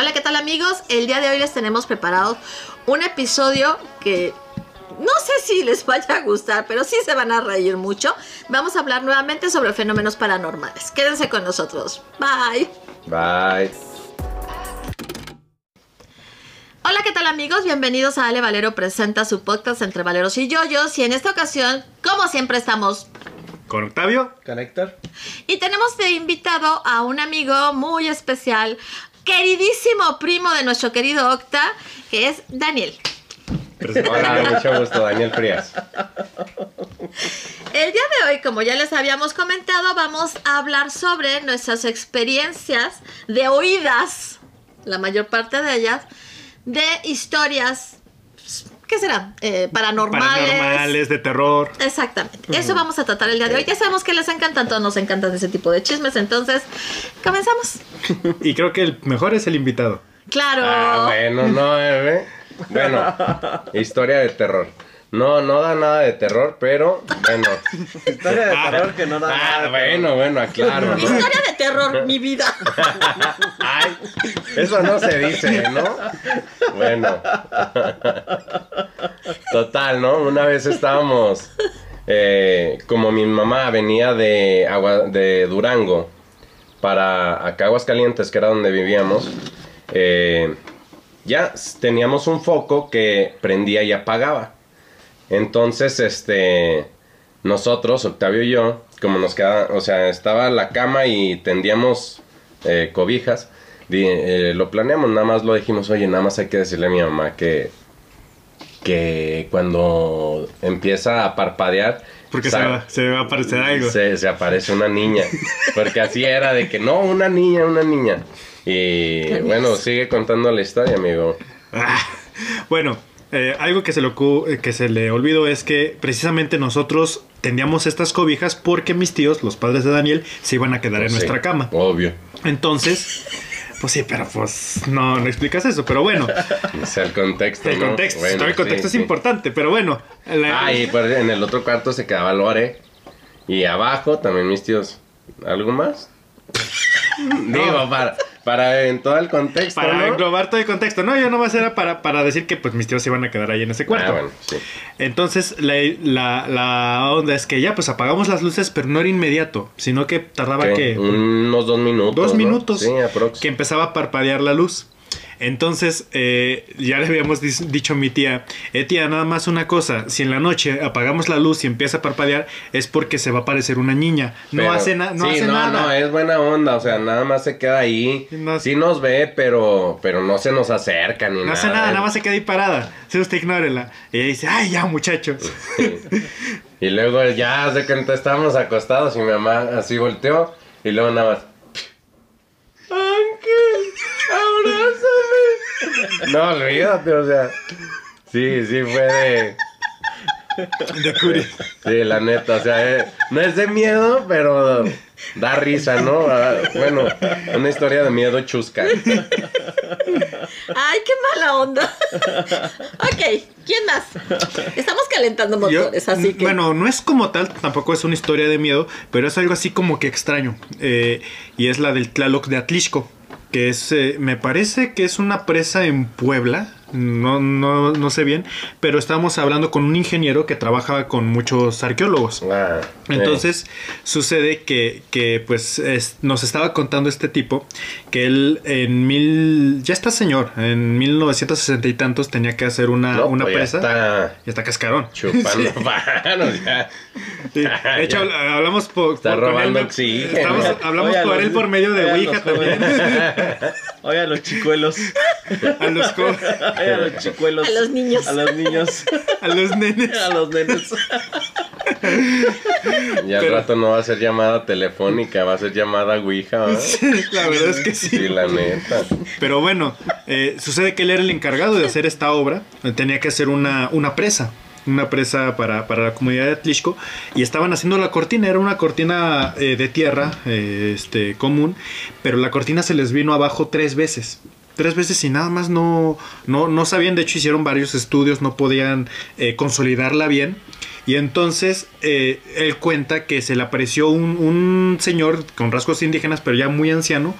Hola, ¿qué tal amigos? El día de hoy les tenemos preparado un episodio que no sé si les vaya a gustar, pero sí se van a reír mucho. Vamos a hablar nuevamente sobre fenómenos paranormales. Quédense con nosotros. Bye. Bye. Hola, ¿qué tal amigos? Bienvenidos a Ale Valero presenta su podcast entre Valeros y Yoyos. Y en esta ocasión, como siempre, estamos Con Octavio. Con Héctor. Y tenemos de invitado a un amigo muy especial, queridísimo primo de nuestro querido Octa, que es Daniel. Hola, mucho gusto, Daniel Frías. El día de hoy, como ya les habíamos comentado, vamos a hablar sobre nuestras experiencias de oídas, la mayor parte de ellas, de historias, ¿qué será? Eh, paranormales. Paranormales, de terror. Exactamente. Eso vamos a tratar el día de hoy. Ya sabemos que les encantan, todos nos encantan ese tipo de chismes. Entonces, comenzamos. Y creo que el mejor es el invitado. Claro. Ah, bueno, no, eh, Bueno, historia de terror. No, no da nada de terror, pero bueno. Historia de terror que no da nada. Ah, de bueno, bueno, aclaro, ¿no? Historia de terror, mi vida. Ay, eso no se dice, ¿no? Bueno. Total, ¿no? Una vez estábamos, eh, como mi mamá venía de, agua, de Durango para acá Aguascalientes, que era donde vivíamos, eh, ya teníamos un foco que prendía y apagaba. Entonces, este, nosotros, Octavio y yo, como nos quedaba, o sea, estaba la cama y tendíamos eh, cobijas, di- eh, lo planeamos, nada más lo dijimos, oye, nada más hay que decirle a mi mamá que, que cuando empieza a parpadear, Porque se va, se va a aparecer algo. se, se aparece una niña. Porque así era de que no, una niña, una niña. Y bueno, sigue contando la historia, amigo. Ah, bueno, eh, algo que se, le, eh, que se le olvidó es que precisamente nosotros tendíamos estas cobijas porque mis tíos, los padres de Daniel, se iban a quedar en Sí, nuestra cama. Obvio. Entonces, pues sí, pero pues no, no explicas eso. Pero bueno, O sea, el contexto. el ¿no? contexto, Bueno, el contexto sí, es sí. importante. Pero bueno, la- Ah, y pues en el otro cuarto se quedaba Lore. Y abajo también mis tíos. ¿Algo más? Digo, para, para en todo el contexto. para ¿no? englobar todo el contexto. No, yo nomás era para, para decir que pues mis tíos se iban a quedar ahí en ese cuarto. Ah, bueno, sí. Entonces, la, la, la onda es que ya, pues apagamos las luces, pero no era inmediato, sino que tardaba ¿Qué? que Unos dos minutos. dos ¿no? minutos Sí, que empezaba a parpadear la luz. Entonces, eh, ya le habíamos dicho a mi tía, eh, tía, nada más una cosa, si en la noche apagamos la luz y empieza a parpadear, es porque se va a aparecer una niña. No Pero- hace, na- no sí, hace no, nada. No, es buena onda, o sea, nada más se queda ahí. No- sí nos ve, pero, pero no se nos acerca ni No nada. hace nada, nada más se queda ahí parada. Si usted ignórela. Y ella dice, ay, ya, muchacho. Y luego ya de que estábamos acostados y mi mamá así volteó y luego nada más. No, olvídate, o sea. Sí, sí fue de. De curi. Sí, la neta, o sea, eh, no es de miedo, pero da risa, ¿no? Ah, Bueno, una historia de miedo chusca. Ay, qué mala onda. ok, ¿quién más? Estamos calentando Yo- motores, así que. Bueno, no es como tal, tampoco es una historia de miedo, pero es algo así como que extraño. Eh, y es la del Tlaloc de Atlixco, que es, eh, me parece que es una presa en Puebla. No, no, no sé bien, pero estábamos hablando con un ingeniero que trabaja con muchos arqueólogos. Ah, Entonces sucede que, que, pues es- nos estaba contando este tipo que él en mil ya está señor en 1960 y tantos tenía que hacer una, no, una pues ya presa está y está cascarón chupando ya. Sí, De hecho, habl- hablamos por, Está por- robando él, oxígeno. estamos- hablamos por los- él por medio de Ouija también. Oigan, los chicuelos. A los, co- Oigan, los chicuelos. A los niños. A los niños. a los nenes. A los nenes. Y al Pero- rato no va a ser llamada telefónica, va a ser llamada Ouija, ¿verdad? La verdad es que sí. Sí, la neta. Pero bueno, eh, sucede que él era el encargado de hacer esta obra. Tenía que hacer una, una presa. Una presa para, para la comunidad de Atlixco. Y estaban haciendo la cortina. Era una cortina eh, de tierra eh, este, común. Pero la cortina se les vino abajo tres veces. Tres veces y nada más no, no, no sabían. De hecho, hicieron varios estudios. No podían eh, consolidarla bien. Y entonces eh, él cuenta que se le apareció un, un señor con rasgos indígenas, pero ya muy anciano,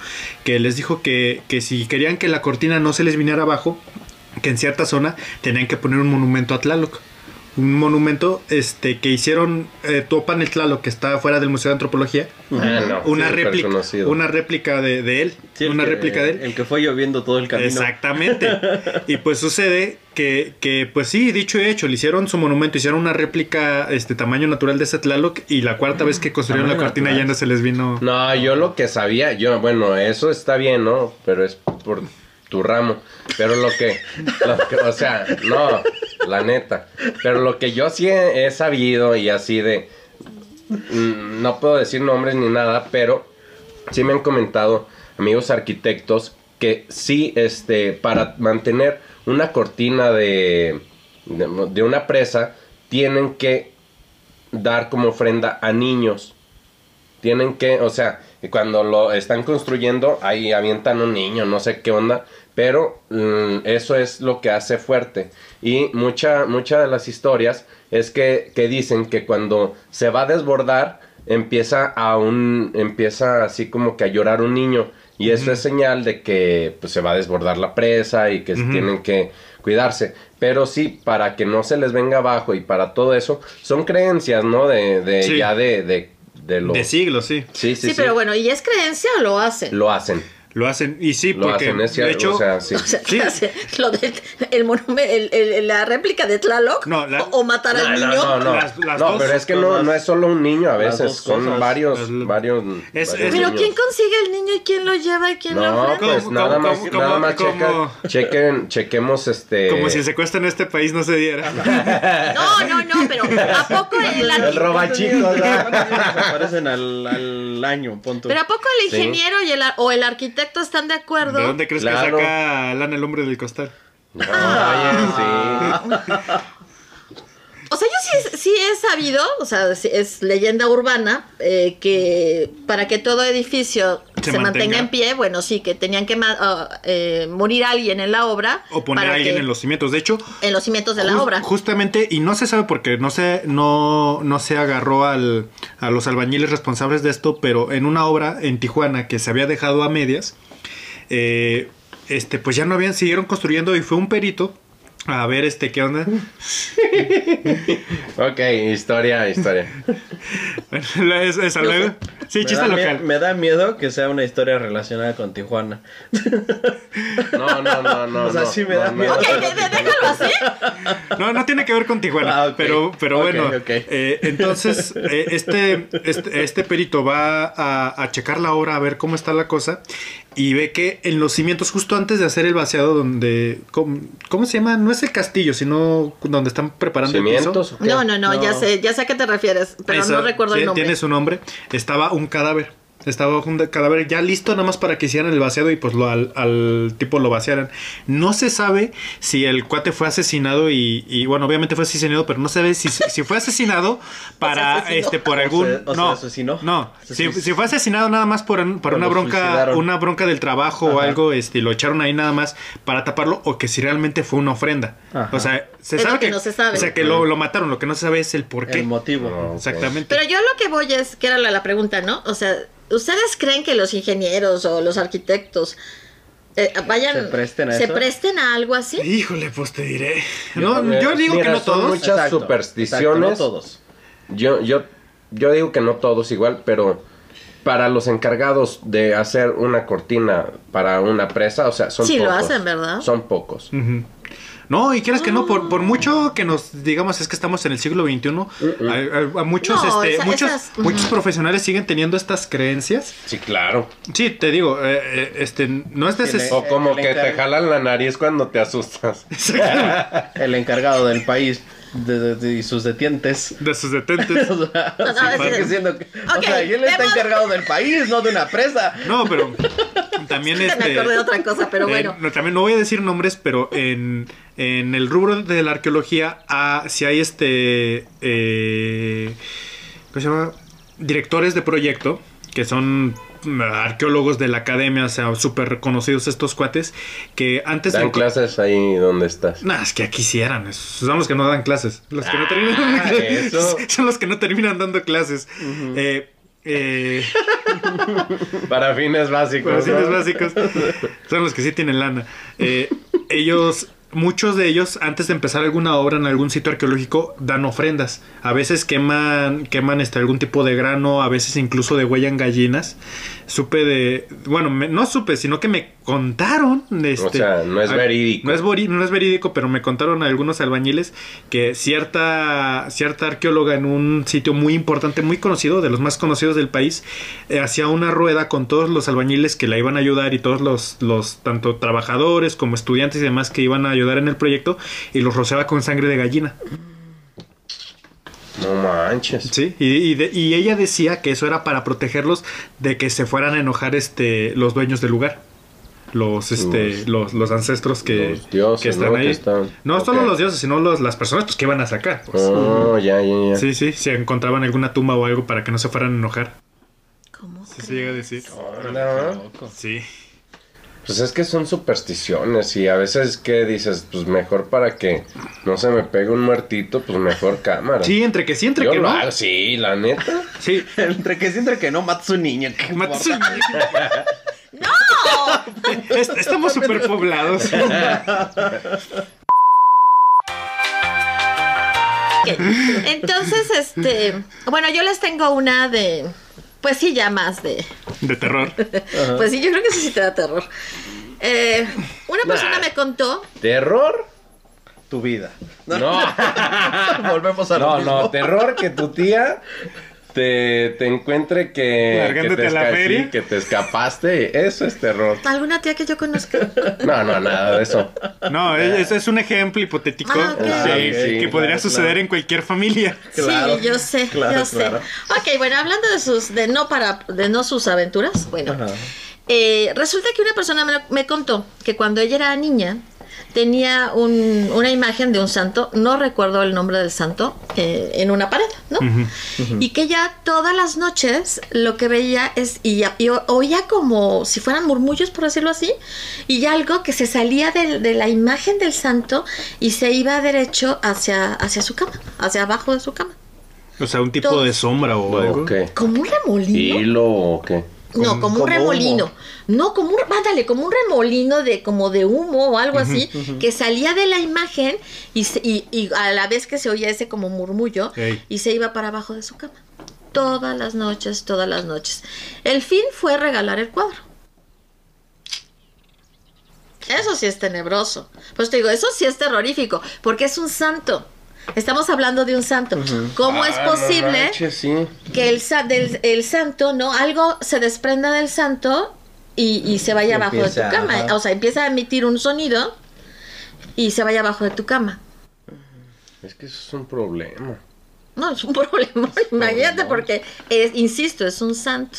que les dijo que, que si querían que la cortina no se les viniera abajo, que en cierta zona tenían que poner un monumento a Tlaloc. Un monumento este, que hicieron eh, Topan el Tlaloc, que está fuera del Museo de Antropología. Ah, no, una, réplica, una réplica de, de él. Sí, una que- réplica de él. El que fue lloviendo todo el camino. Exactamente. y pues sucede que, que, pues sí, dicho y hecho, le hicieron su monumento, hicieron una réplica este tamaño natural de ese Tlaloc y la cuarta vez que construyeron la cortina natural. ya no se les vino. No, yo lo que sabía, yo, bueno, eso está bien, ¿no? Pero es por tu ramo. Pero lo que, o sea, no, la neta. Pero lo que yo sí he, he sabido y así de, mm, no puedo decir nombres ni nada, pero sí me han comentado amigos arquitectos que sí, este, para mantener una cortina de, de, de una presa, tienen que dar como ofrenda a niños. Tienen que, o sea, cuando lo están construyendo, ahí avientan un niño, no sé qué onda, pero mm, eso es lo que hace fuerte. Y mucha, mucha de las historias es que, que dicen que cuando se va a desbordar, empieza a un, empieza así como que a llorar un niño. Y eso es señal de que pues, se va a desbordar la presa y que tienen que cuidarse. Pero sí, para que no se les venga abajo y para todo eso, son creencias, ¿no? De, de Sí. ya de, de, de lo... De siglos, sí. Sí, sí, Sí, sí. pero bueno, ¿y es creencia o lo hacen? Lo hacen. Lo hacen. Y sí, Lo porque hacen, es cierto. de hecho, o sea, sí. O sea, Sí. Lo del el monumento, el- el- la réplica de Tlaloc No, la- o, o matar No, al no, niño. no, no. Las- las No, dos pero es que no, no es solo un niño a veces, dos son cosas. varios, Las- varios, Es- varios es- Pero niños. ¿quién consigue el niño y quién lo lleva y quién lo No, ofrenda? pues ¿Cómo, nada cómo, más, cómo, nada más checa- chequen, chequemos este... como si el secuestro en este país no se diera. No, no, no, pero ¿a poco el El arqui- roba chicos, Aparecen al, al año, punto. pero a poco el Sí. ingeniero y el, ar- o el arquitecto están de acuerdo? ¿De dónde crees Claro. que saca Lana el hombre del costal? No, oye, sí. O sea, yo sí, sí he sabido, o sea, es leyenda urbana, eh, que para que todo edificio Se se, mantenga. mantenga. en pie, bueno, sí, que tenían que ah, eh, morir alguien en la obra. O poner a alguien que- en los cimientos. De hecho, en los cimientos de la obra. Justamente, y no se sabe porque no se, no, no se agarró al, a los albañiles responsables de esto, pero en una obra en Tijuana que se había dejado a medias, eh, este, pues ya no habían, siguieron construyendo y fue un perito a ver este qué onda. Ok, historia, historia. Bueno, es- esa luego. Sí, me, chiste local. me da miedo que sea una historia relacionada con Tijuana. No, no, no, no. O sea, no, sí me no, da no. miedo. Ok, de- de- déjalo así. No, no tiene que ver con Tijuana. Ah. Pero, pero Ok, bueno. ok. eh, entonces, eh, este, este, este perito va a, a checar la obra, a ver cómo está la cosa. Y ve que en los cimientos, justo antes de hacer el vaciado, donde. ¿Cómo, cómo se llama? No es el castillo, sino donde están preparando el ¿Cimientos piso. o qué? No, no, no, ya No. sé, ya sé a qué te refieres, pero Esa- no recuerdo el nombre. Tiene su nombre. Estaba un cadáver. Estaba un cadáver ya listo nada más para que hicieran el vaciado y pues lo, al, al tipo lo vaciaran. No se sabe si el cuate fue asesinado y, y, bueno, obviamente fue asesinado, pero no se sabe si, si fue asesinado para asesinó. este por O algún se- o se no asesinó. no si, fue asesinado nada más por, un- por O una bronca suicidaron. una bronca del trabajo o algo este y lo echaron ahí nada más para taparlo o que si realmente fue una ofrenda Ajá. o sea se Es sabe lo que no se sabe. o sea que lo, lo mataron lo que no se sabe es el por qué El motivo. Exactamente Pero yo lo que voy es, que era la, la pregunta, ¿no? O sea, ¿ustedes creen que los ingenieros o los arquitectos eh, vayan... ¿Se presten a se eso? presten a algo así? Híjole, pues te diré. No, yo digo mira, que no son todos. muchas Exacto, supersticiones. exacto, no todos. Yo, yo, yo digo que no todos igual, pero para los encargados de hacer una cortina para una presa, o sea, son Sí, lo pocos. hacen, ¿verdad? Son pocos. Ujú. No, y quieras que no, por, por mucho que nos digamos es que estamos en el siglo XXI, a, a- a muchos, No, este, esa- muchos, esas- muchos profesionales profesionales siguen teniendo estas creencias. Sí, claro. Sí, te digo, eh, eh, este, no es le- necesario. O como que te jalan la nariz cuando te asustas. El encargado del país de, de- de- y sus detientes. De sus detentes. O sea, No, no, sí, es- porque siendo que- o sea, y él está encargado del país, no de una presa. No, pero también Me este. acordé de otra cosa, pero eh, bueno. no, también no voy a decir nombres, pero en, en el rubro de la arqueología, ah, si hay este. eh, ¿Cómo se llama? Directores de proyecto, que son mm, arqueólogos de la academia, o sea, súper reconocidos estos cuates, que antes Dan de... clases ahí donde estás. Nah, es que aquí quisieran, es- son los que no dan clases. Los que no terminan Ah, eso. Son los que no terminan dando clases. Eh, eh, Para fines básicos. Para fines ¿no? básicos. Son los que sí tienen lana. Eh, ellos, muchos de ellos, antes de empezar alguna obra en algún sitio arqueológico, dan ofrendas. A veces queman, queman este, algún tipo de grano, a veces incluso degüellan gallinas. Supe de. Bueno, me- no supe, sino que me contaron. Este, O sea, no es a- verídico. No es, vori- no es verídico, pero me contaron algunos albañiles que cierta, cierta arqueóloga en un sitio muy importante, muy conocido, de los más conocidos del país, eh, hacía una rueda con todos los albañiles que la iban a ayudar y todos los, los tanto trabajadores como estudiantes y demás que iban a ayudar en el proyecto y los rociaba con sangre de gallina. No manches. Sí, y, y de- y ella decía que eso era para protegerlos de que se fueran a enojar este, los dueños del lugar. Los, este, los, los ancestros que, Los dioses, que están ¿no? ahí. Que están- No solo los dioses, sino los, las personas pues, que iban a sacar. pues. Oh, ya, ya, ya. Sí, sí, si encontraban alguna tumba o algo para que no se fueran a enojar. ¿Cómo Sí, se llega a decir. ¿no? Sí. Pues es que son supersticiones y a veces que dices, pues mejor para que no se me pegue un muertito, pues mejor cámara. Sí, entre que sí, entre Yo que lo no. hago, sí, la neta. Sí. entre que sí, entre que no, matas un niño. ¿qué Matas importa? ¡No! Est- Estamos súper poblados. Ok, Entonces, este, bueno, yo les tengo una de, pues sí, ya más de, De terror. pues sí, yo creo que sí, sí te da terror. Eh, una persona Nah. me contó, ¿Terror? Tu vida. No. Volvemos a lo No, mismo. no, terror que tu tía te, te encuentre que, que, Largándote te a la sí, que te escapaste. Eso es terror. alguna tía que yo conozco. No, no, nada de eso. No, es, es un ejemplo hipotético Ah, Ah, que sí, podría claro, suceder claro. en cualquier familia. Claro, sí, yo sé, claro, yo sé. claro. Ok, bueno, hablando de sus, de no para, de no sus aventuras, bueno, eh, resulta que una persona me, me contó que cuando ella era niña tenía un- una imagen de un santo, no recuerdo el nombre del santo, eh, en una pared, ¿no? Y que ella todas las noches lo que veía es, y, ya- y oía como si fueran murmullos, por decirlo así, y algo que se salía de, la imagen del santo y se iba derecho hacia, hacia su cama, hacia abajo de su cama. O sea, un tipo Todo. de sombra o algo. Como un remolino. ¿Hilo o qué? No, como, como un remolino. humo. No, como un, ándale, como un remolino de como de humo o algo así, que salía de la imagen y, se- y, y a la vez que se oía ese como murmullo y se iba para abajo de su cama. Todas las noches, todas las noches. El fin fue regalar el cuadro. Eso sí es tenebroso. Pues te digo, eso sí es terrorífico, porque es un santo. Estamos hablando de un santo. ¿Cómo es Ah, no posible? manches, sí. que el, sa- del, el santo, ¿no? Algo se desprenda del santo y, y se vaya Y abajo de tu cama. ajá. O sea, empieza a emitir un sonido y se vaya abajo de tu cama. Es que eso es un problema. No, es un problema. Imagínate, porque, es, insisto, es un santo.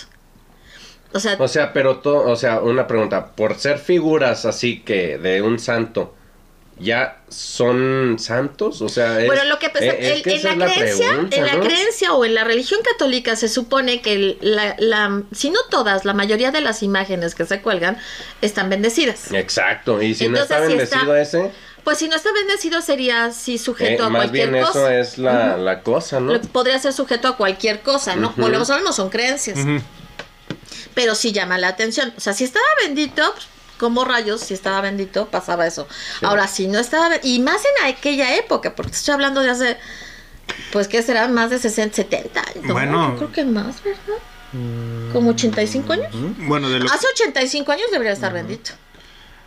O sea, O sea, pero todo, o sea, una pregunta, por ser figuras así que de un santo, ¿ya son santos? O sea, es, bueno, lo que pasa, eh, es que en esa la es creencia, pregunta, en la ¿no? creencia o en la religión católica se supone que el- la, la- si no todas, la mayoría de las imágenes que se cuelgan están bendecidas. Exacto, y si Entonces, no está si bendecido está- ese, Pues si no está bendecido sería sí eh, sujeto a más cualquier bien cosa. eso es la, la cosa, ¿no? Lo- podría ser sujeto a cualquier cosa, ¿no? Volvemos a lo mismo, son creencias. Pero sí llama la atención. O sea, si estaba bendito, pues, como rayos, si estaba bendito, pasaba eso. Ahora, si no estaba, y más en aquella época, porque estoy hablando de hace, pues, ¿qué será? Más de 60, 70 años. No, Bueno. yo creo que más, ¿verdad? Como 85 años. Bueno, de lo, Hace 85 años debería estar bendito.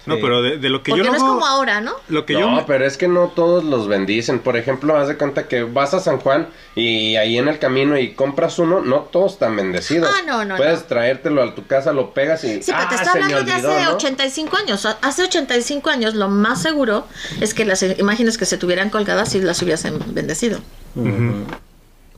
No, pero de, de lo que Porque yo no es como ahora, ¿no? Lo que no, yo pero es que no todos los bendicen. Por ejemplo, haz de cuenta que vas a San Juan y ahí en el camino y compras uno, no todos están bendecidos. Ah, no, no, Puedes no. traértelo a tu casa, lo pegas y Sí, pero te ah, está hablando de hace ¿no? 85 años. Hace 85 años lo más seguro es que las imágenes que se tuvieran colgadas sí las hubiesen bendecido.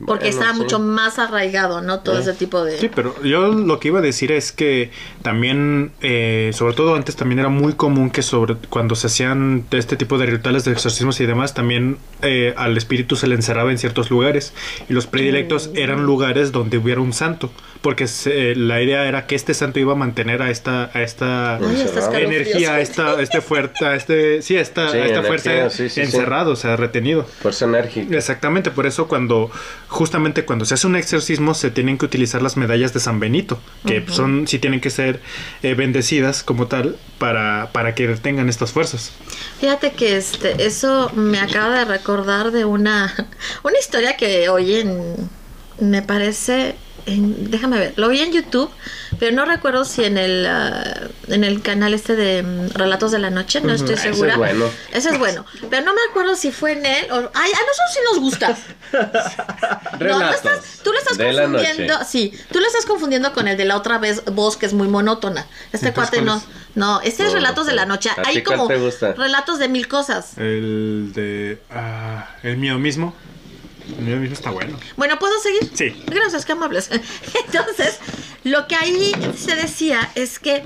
Porque estaba sí. mucho más arraigado, ¿no? Todo ese tipo de... Sí, pero yo lo que iba a decir es que también, eh, sobre todo antes también era muy común que sobre cuando se hacían este tipo de rituales de exorcismos y demás, también eh, al espíritu se le encerraba en ciertos lugares y los predilectos eran lugares donde hubiera un santo. Porque se- la idea era que este santo iba a mantener a esta, a esta Ay, energía, a esta, este fuerte, a este, sí, a esta, Sí, a esta energía, fuerza sí, sí, sí. encerrado, o sea, retenido. Fuerza enérgica. Exactamente, por eso cuando, justamente cuando se hace un exorcismo, se tienen que utilizar las medallas de San Benito, que son, sí tienen que ser eh, bendecidas como tal, para, para que detengan estas fuerzas. Fíjate que este, eso me acaba de recordar de una, una historia que oí en, me parece, en- déjame ver, lo vi en YouTube, pero no recuerdo si en el, ah, en el canal este de mm, Relatos de la Noche, no estoy Ese es segura. bueno. Ese es bueno, pero no me acuerdo si fue en él o... Ay, a nosotros sí nos gusta. No, no Relatos estás, tú lo estás de la confundiendo, noche. sí, tú lo estás confundiendo con el de la otra vez voz que es muy monótona. Este cuate ¿cuál no, no, este es No, Relatos de la no. Noche. ¿A Hay como relatos de mil cosas. El de... ah, el mío mismo. El mío mismo está bueno. Bueno, ¿puedo seguir? Sí. Gracias, qué amables. Entonces, lo que ahí se decía es que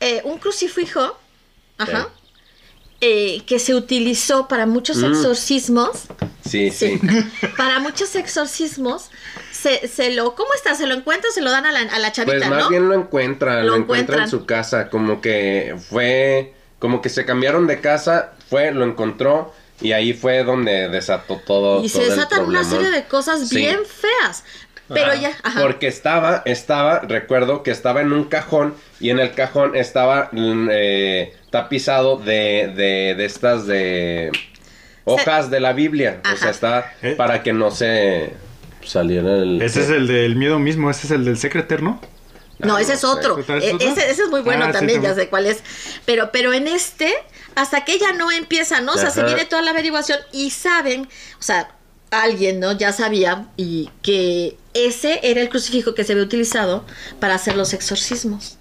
eh, un crucifijo, ajá, eh, que se utilizó para muchos Mm. exorcismos, Sí, sí, sí. para muchos exorcismos, se, se lo, ¿cómo está? Se lo encuentra, se lo dan a la, a la chavita, Pues más ¿no? bien lo encuentra, Lo lo, encuentra encuentran. en su casa, como que fue, como que se cambiaron de casa, fue, lo encontró y ahí fue donde desató todo. y se el desatan una serie de cosas Sí. bien feas. Pero Ajá. ya, ajá. Porque estaba, estaba, recuerdo que estaba en un cajón y en el cajón estaba mm, eh, tapizado de, de, de estas de hojas de la Biblia. O sea, está ¿Eh? para que no se saliera el... Ese es el del miedo mismo, ese es el del secreter, ¿no? No, Ah, ese es sé. otro. ¿Otra vez E- otro? Ese, ese es muy bueno Ah, sí, también, ya también. sé cuál es. Pero, pero en este, hasta que ella no empieza, ¿no? O sea, se viene toda la averiguación y saben, o sea, alguien, ¿no? Ya sabía y que ese era el crucifijo que se había utilizado para hacer los exorcismos.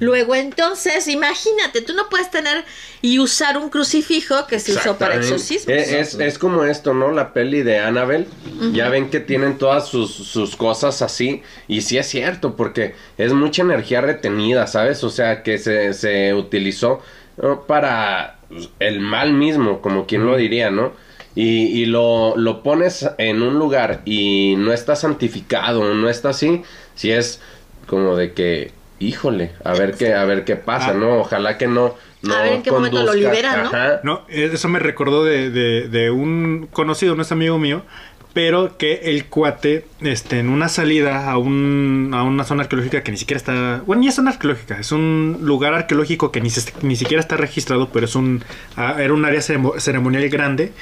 Luego entonces, imagínate, tú no puedes tener y usar un crucifijo que se usó para exorcismos. Es, es como esto, ¿no? La peli de Annabelle. Ya ven que tienen todas sus, sus cosas así. Y sí es cierto, porque es mucha energía retenida, ¿sabes? O sea, que se, se utilizó. Para el mal mismo, como quien lo diría, ¿no? Y, y lo, lo pones en un lugar y no está santificado, no está así, si es como de que, híjole, a ver qué, a ver qué pasa, Ah. ¿no? Ojalá que no, no A ver en qué momento lo liberan, ¿no? Ajá. No, eso me recordó de, de- de un conocido, no es amigo mío, pero que el cuate, este, en una salida a, un, a una zona arqueológica que ni siquiera está, bueno, ni es zona arqueológica, es un lugar arqueológico que ni, se- ni siquiera está registrado, pero es un, era un área ceremo- ceremonial grande,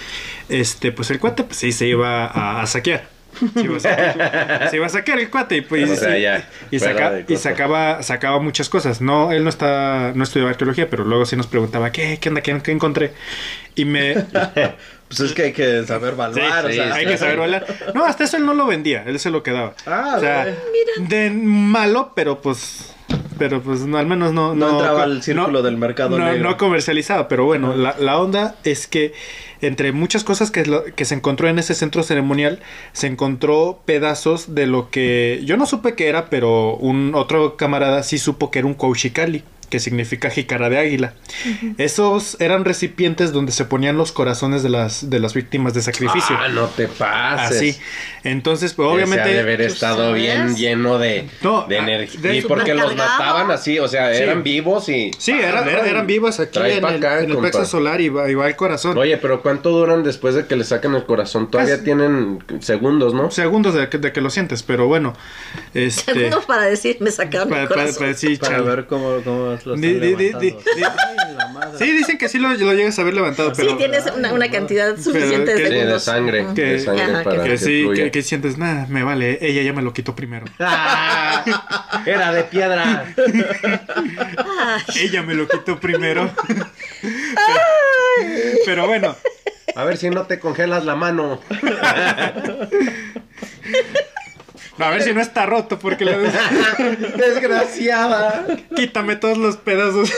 este, pues el cuate, pues sí, se iba a, a saquear. Se iba a saquear, se iba a saquear el cuate y pues O sea, sí, ya, y, saca- y sacaba sacaba muchas cosas. No él no está no estudiaba arqueología pero luego sí nos preguntaba qué qué onda qué, qué encontré y me Pues es que hay que saber. Sí, o sea, hay que saber bailar no hasta eso él no lo vendía él se lo quedaba. Ah, o sea de malo pero pues pero pues no, al menos no No entraba co- al círculo del mercado no, negro. no comercializado pero bueno la, la onda es que entre muchas cosas que, es lo- que se encontró en ese centro ceremonial se encontró pedazos de lo que yo no supe que era pero un otro camarada sí supo que era un kouchikali que significa jícara de águila. Esos eran recipientes donde se ponían los corazones de las, de las víctimas de sacrificio. Ah, no te pases. Así. Entonces, pues, Obviamente. obviamente. de haber ¿Tú estado sabes? bien lleno de, No, de ah, energía. de- Y porque los mataban así, o sea, Sí. eran vivos y. Sí, eran, eran, eran vivas aquí Trae en el, acá, en el plexo solar y va, y va el corazón. Oye, pero ¿cuánto duran después de que le sacan el corazón? Todavía Casi- tienen segundos, ¿no? Segundos de que, de que lo sientes, pero bueno. Este, Segundos para decir, me sacaron para, el para- corazón. para- sí, Para ver cómo, cómo lo están Di- di- di- levantando. di- di- Ay, la madre. Sí, dicen que sí lo, lo llegas a ver levantado, pero. sí, tienes una, una cantidad suficiente que- de Sí, de sangre. Que- de sangre Ajá, para que- Que que, sí, que, que sientes, nada, me vale, ella ya me lo quitó primero. Era de piedra. Ella me lo quitó primero. Pero bueno, A ver si no te congelas la mano. a ver si no está roto, porque le Desgraciada. quítame todos los pedazos.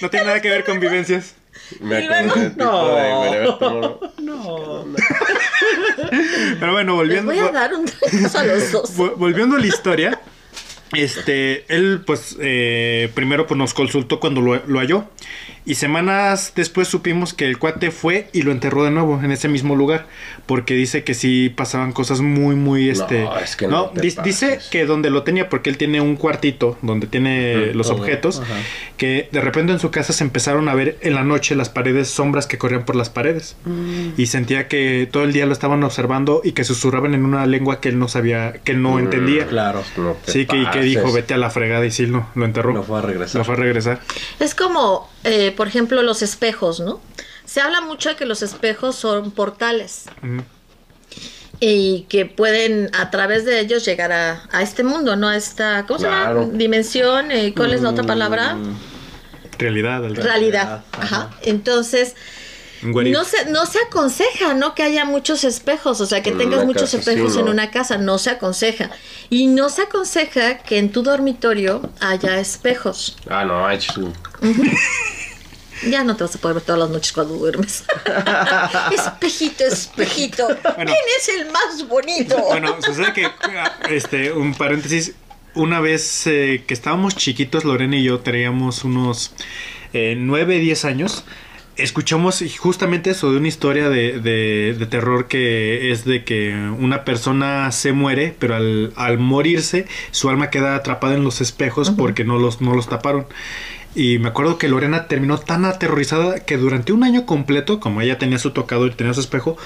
No tiene nada que ver con vivencias. Me tipo no. de Tomorrow. No. Pero bueno, les volviendo. voy a dar un a los dos. Vol- volviendo a la historia, este, él pues eh, primero pues nos consultó cuando lo, lo halló Y semanas después supimos que el cuate fue y lo enterró de nuevo en ese mismo lugar. Porque dice que sí pasaban cosas muy, muy este. No, es que no dice que donde lo tenía, porque él tiene un cuartito donde tiene los todo, objetos, que de repente en su casa se empezaron a ver en la noche las paredes, sombras que corrían por las paredes. Y sentía que todo el día lo estaban observando y que susurraban en una lengua que él no sabía, que él no Mm. entendía. Claro. No te Sí, que, y que dijo, vete a la fregada y sí, lo, lo enterró. No fue a regresar. Lo fue a regresar. Es como, eh, por ejemplo, los espejos, ¿no? Se habla mucho de que los espejos son portales y que pueden a través de ellos llegar a, a este mundo, ¿no? A esta, ¿cómo se llama? Dimensión, eh, ¿cuál es la otra palabra? Mm, Realidad. al- Realidad. Ajá. Ajá. Entonces. No se, no se aconseja, ¿no? Que haya muchos espejos, o sea, que En tengas muchos casa, espejos sí, en una casa, no se aconseja. Y no se aconseja que en tu dormitorio haya espejos. Ah, no, ay, ch- Ya no te vas a poder ver todas las noches cuando duermes. espejito, espejito. ¿Quién es el más bonito? Bueno, sucede que, este, un paréntesis, una vez eh, que estábamos chiquitos, Lorena y yo teníamos unos eh, 9, 10 años, escuchamos justamente eso de una historia de, de- de terror que es de que una persona se muere, pero al, al morirse su alma queda atrapada en los espejos porque no los, no los taparon. Y me acuerdo que Lorena terminó tan aterrorizada que durante un año completo, como ella tenía su tocador y tenía su espejo,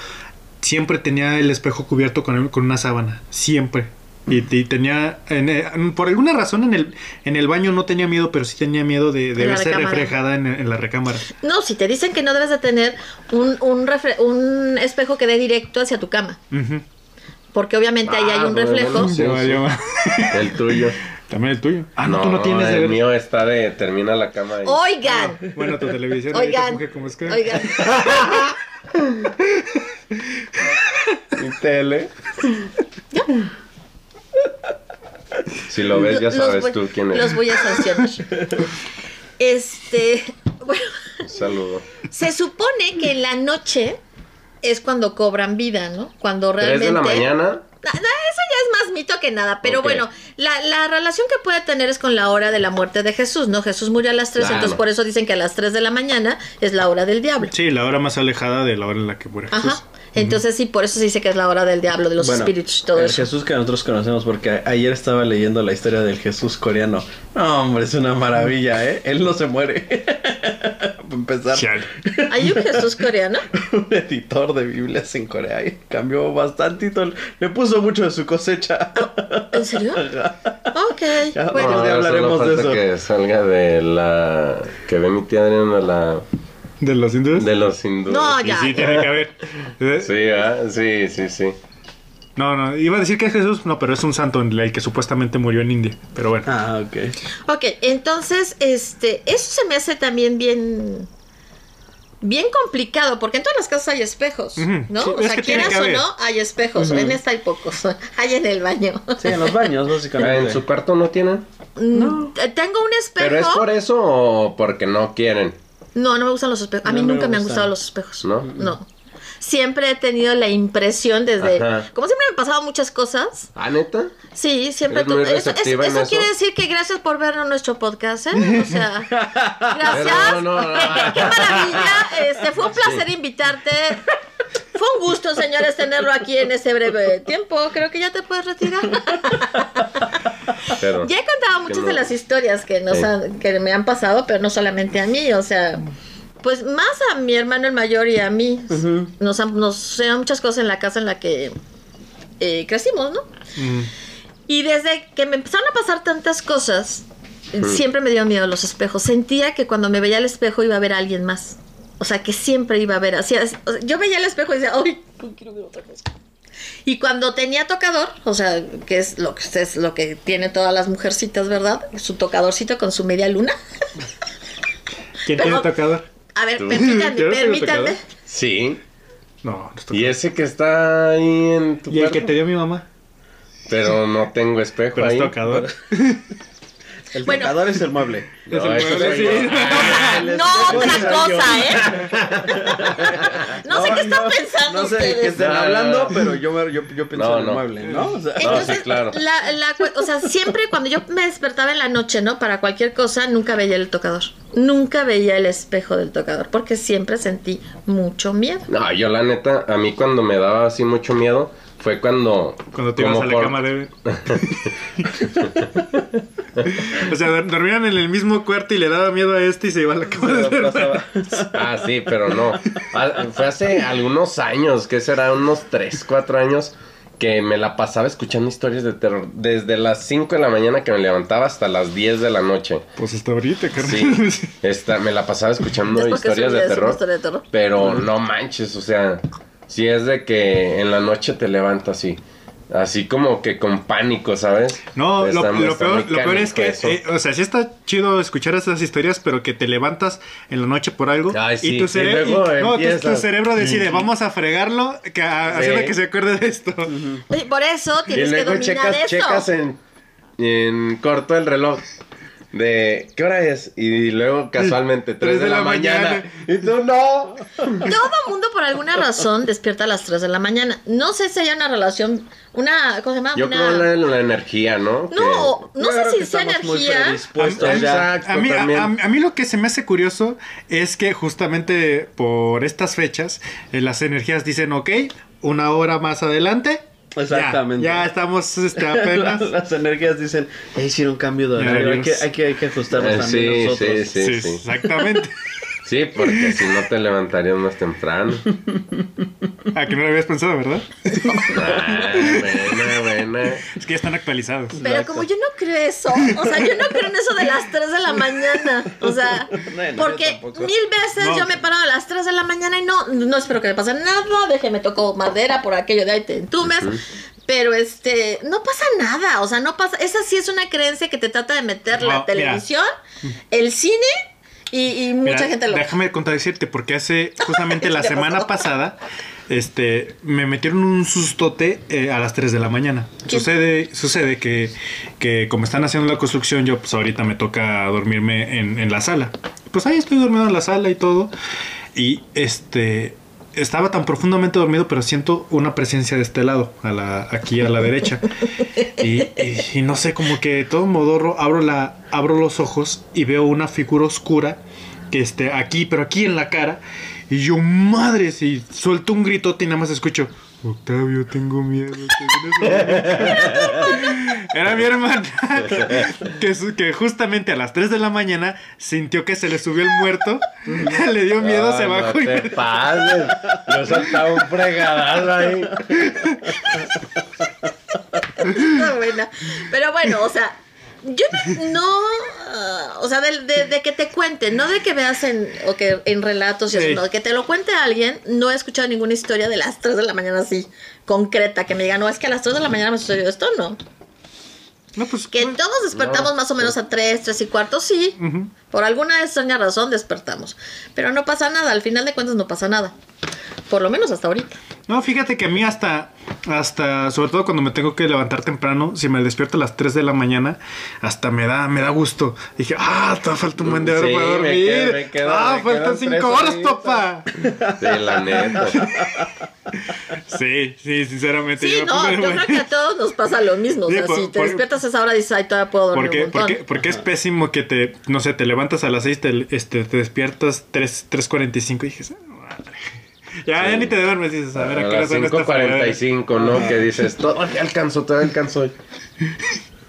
siempre tenía el espejo cubierto con, con una sábana. Siempre. Y, y tenía, en, eh, por alguna razón en el, en el baño no tenía miedo, pero sí tenía miedo de, de En verse recámara. reflejada en, en la recámara. No, si te dicen que no debes de tener un, un, refre- un espejo que dé directo hacia tu cama. Porque obviamente ahí hay Ah, un reflejo. Sí, Ya sí. ya el tuyo. También el tuyo. Ah, no, tú no tienes de el ver- mío está de termina la cama y Oigan, Bueno, tu televisión oigan, funge como es que- oigan. y tele. Si lo ves, ya Los sabes voy- tú quién Los es. voy a sancionar. Este, bueno, Un saludo. se supone que en la noche es cuando cobran vida, ¿no? Cuando ¿Tres realmente. de la mañana? Na- na- Eso ya es más mito que nada, pero bueno, la, la relación que puede tener es con la hora de la muerte de Jesús, ¿no? Jesús murió a las 3, Claro. entonces por eso dicen que a las 3 de la mañana es la hora del diablo. Sí, la hora más alejada de la hora en la que muere Jesús. Ajá. Entonces sí, por eso se dice que es la hora del diablo, de los Bueno, espíritus y todo el eso. Jesús que nosotros conocemos, porque ayer estaba leyendo la historia del Jesús coreano. No, hombre, es una maravilla, ¿eh? Él no se muere. Para empezar, Chale. ¿Hay un Jesús coreano? un editor de Biblias en Corea y cambió bastantito. Le puso mucho de su cosecha. ¿En serio? Ok, Ya, bueno. no, ya hablaremos solo de eso. que salga de la... Que ve mi tía Adriana la... ¿De los hindúes? De los hindúes. No, Y ya. sí, tiene que haber. Sí, ¿ah? sí, sí, sí. No, no, iba a decir que es Jesús, no, pero es un santo el que supuestamente murió en India. Pero bueno. Ah, ok. Ok, entonces, este, eso se me hace también bien, bien complicado, porque en todas las casas hay espejos, ¿no? sí, o sea, quieras o no, hay espejos. En esta hay pocos. hay en el baño. Sí, en los baños, básicamente. ¿En su cuarto no tienen? Mm, Tengo un espejo. ¿Pero es por eso o porque no quieren? No, no me gustan los espejos. A mí No me nunca me han gustado los espejos. ¿No? No. Siempre he tenido la impresión desde... Ajá. Como siempre me han pasado muchas cosas. ¿Ah, neta? Sí, siempre... ¿Eres muy tu- eso quiere decir que gracias por ver nuestro podcast, ¿eh? O sea, gracias. No, no, no. Qué, qué maravilla. Este, fue un placer invitarte. Fue un gusto, señores, tenerlo aquí en ese breve tiempo. Creo que ya te puedes retirar. Pero... Ya he contado muchas no. de las historias que, nos Sí. han- que me han pasado, pero no solamente a mí, o sea, pues más a mi hermano el mayor y a mí. Nos han nos muchas cosas en la casa en la que eh, crecimos, ¿no? Mm. Y desde que me empezaron a pasar tantas cosas, siempre me dio miedo los espejos. Sentía que cuando me veía al espejo iba a ver a alguien más. O sea, que siempre iba a ver. Así, es- o sea, yo veía el espejo y decía, ¡ay! no quiero ver otra cosa. Y cuando tenía tocador, o sea, que es lo que es lo que tienen todas las mujercitas, ¿verdad? Su tocadorcito con su media luna. ¿Quién Pero- tiene tocador? A ver, ¿Tú? permítanme, ¿Yo no tengo permítanme. tocador? Sí. No, no Y ese que está ahí en tu Y el que te dio mi mamá. Pero no tengo espejo Pero es ahí. tocador. El Bueno. tocador es el mueble. Es el No, otra cosa, ¿eh? No sé qué están pensando No sé de qué ustedes. están No, hablando, pero yo, yo, yo pienso No, en el no. mueble, ¿no? O sea, No, Entonces, sí, claro. la, o sea, siempre cuando yo me despertaba en la noche, ¿no? Para cualquier cosa, nunca veía el tocador. Nunca veía el espejo del tocador, porque siempre sentí mucho miedo. No, yo la neta, a mí cuando me daba así mucho miedo fue cuando... Cuando te ibas a la por- cama de... o sea, dor- dormían en el mismo cuarto y le daba miedo a este y se iba a la cama de Ah, sí, pero no. Ah, Fue hace algunos años, que será unos 3, 4 años, que me la pasaba escuchando historias de terror. Desde las 5 de la mañana que me levantaba hasta las 10 de la noche. Pues hasta ahorita, carnal. Sí, esta, me la pasaba escuchando historias terror. historia de terror. Pero no manches, o sea, si es de que en la noche te levantas así. Así como que con pánico, ¿sabes? No, lo, Está- lo está peor, lo peor es que, eh, o sea, sí está chido escuchar esas historias, pero que te levantas en la noche por algo Ay, sí, y tu, y cere- luego y- no, tu- cerebro decide, vamos a fregarlo, que, a- Sí. haciendo que se acuerde de esto. Y por eso Y tienes que luego dominar checas, eso. checas en, en corto el reloj. De, ¿qué hora es? Y luego casualmente 3 de, la, mañana. Y tú no. Todo mundo por alguna razón despierta a las 3 de la mañana. No sé si hay una relación, una, ¿cómo se llama? Yo una... creo la, la energía, ¿no? No, no sé si sea energía. ya. Exacto, A mí, a, a- a mí lo que se me hace curioso es que justamente por estas fechas eh, las energías dicen, ok, una hora más adelante. Exactamente. Ya, estamos este, apenas. Las energías dicen, hay que hacer un cambio de horario, hay que, hay que, hay que ajustarnos Eh, también sí, nosotros. sí, sí. Sí, exactamente. Sí, porque si no te levantarías más temprano. A que no lo habías pensado, ¿verdad? Ah, buena, buena. Es que ya están actualizados. Pero Exacto. como yo no creo eso, o sea, yo no creo en eso de las 3 de la mañana. O sea, porque mil veces No. yo me paro a las 3 de la mañana y no, no espero que me pase nada, déjeme toco madera por aquello de ahí te entumes. Pero este, no pasa nada, o sea, no pasa, esa sí es una creencia que te trata de meter No, la mira. televisión, el cine y, y mucha Mira, gente lo Déjame contradecirte, porque hace justamente la ¿Qué semana pasada, este, me metieron un sustote eh, a las 3 de la mañana. ¿Qué? Sucede, sucede que, que como están haciendo la construcción, yo pues ahorita me toca dormirme en, en la sala. Pues ahí estoy dormido en la sala y todo. Y este estaba tan profundamente dormido, pero siento una presencia de este lado, a la, aquí a la derecha. Y, y- y no sé, como que todo modorro, abro, la, abro los ojos y veo una figura oscura que esté aquí, pero aquí en la cara. Y yo, madre, si suelto un gritote y nada más escucho. Octavio, tengo miedo. ¿te vienes a dormir?" Era mi hermana. Que, su- que justamente a las 3 de la mañana sintió que se le subió el muerto. Le dio miedo, Ah, se bajó no y te pases. Yo saltaba un fregadazo ahí. Está buena. Pero bueno, o sea, yo no, no, ah, o sea, de, de- de que te cuenten, no de que veas en, o que en relatos y eso, Sí. no, de que te lo cuente alguien, no he escuchado ninguna historia de las 3 de la mañana así, concreta, que me diga, no, es que a las 3 de la mañana me sucedió esto, no. No, pues. Que pues, todos despertamos no. más o menos a 3, 3 y cuarto, sí. Por alguna extraña razón despertamos. Pero no pasa nada, al final de cuentas no pasa nada. Por lo menos hasta ahorita. No, fíjate que a mí hasta, hasta, sobre todo cuando me tengo que levantar temprano, si me despierto a las 3 de la mañana, hasta me da, me da gusto. Dije, ah, todavía falta un buen de hora Sí, para me dormir. quedo- me quedo- ah, me faltan quedan 5 tres horas, papá. Sí, la neta. Sí, sí, sinceramente. Sí, yo no, de yo creo que a todos nos pasa lo mismo. O sea, por- si te por- despiertas a esa hora dices, ay, todavía puedo dormir Porque, un montón. porque, porque es pésimo que te, no sé, te levantas a las 6, te, este, te despiertas 3, 3.45 y dices, "Ah, madre". Ya, ya ni te duermes, dices, a ver, A ¿a qué hora las son esta fregadera? 5.45, ¿no? Que dices, todavía alcanzo, todavía alcanzo.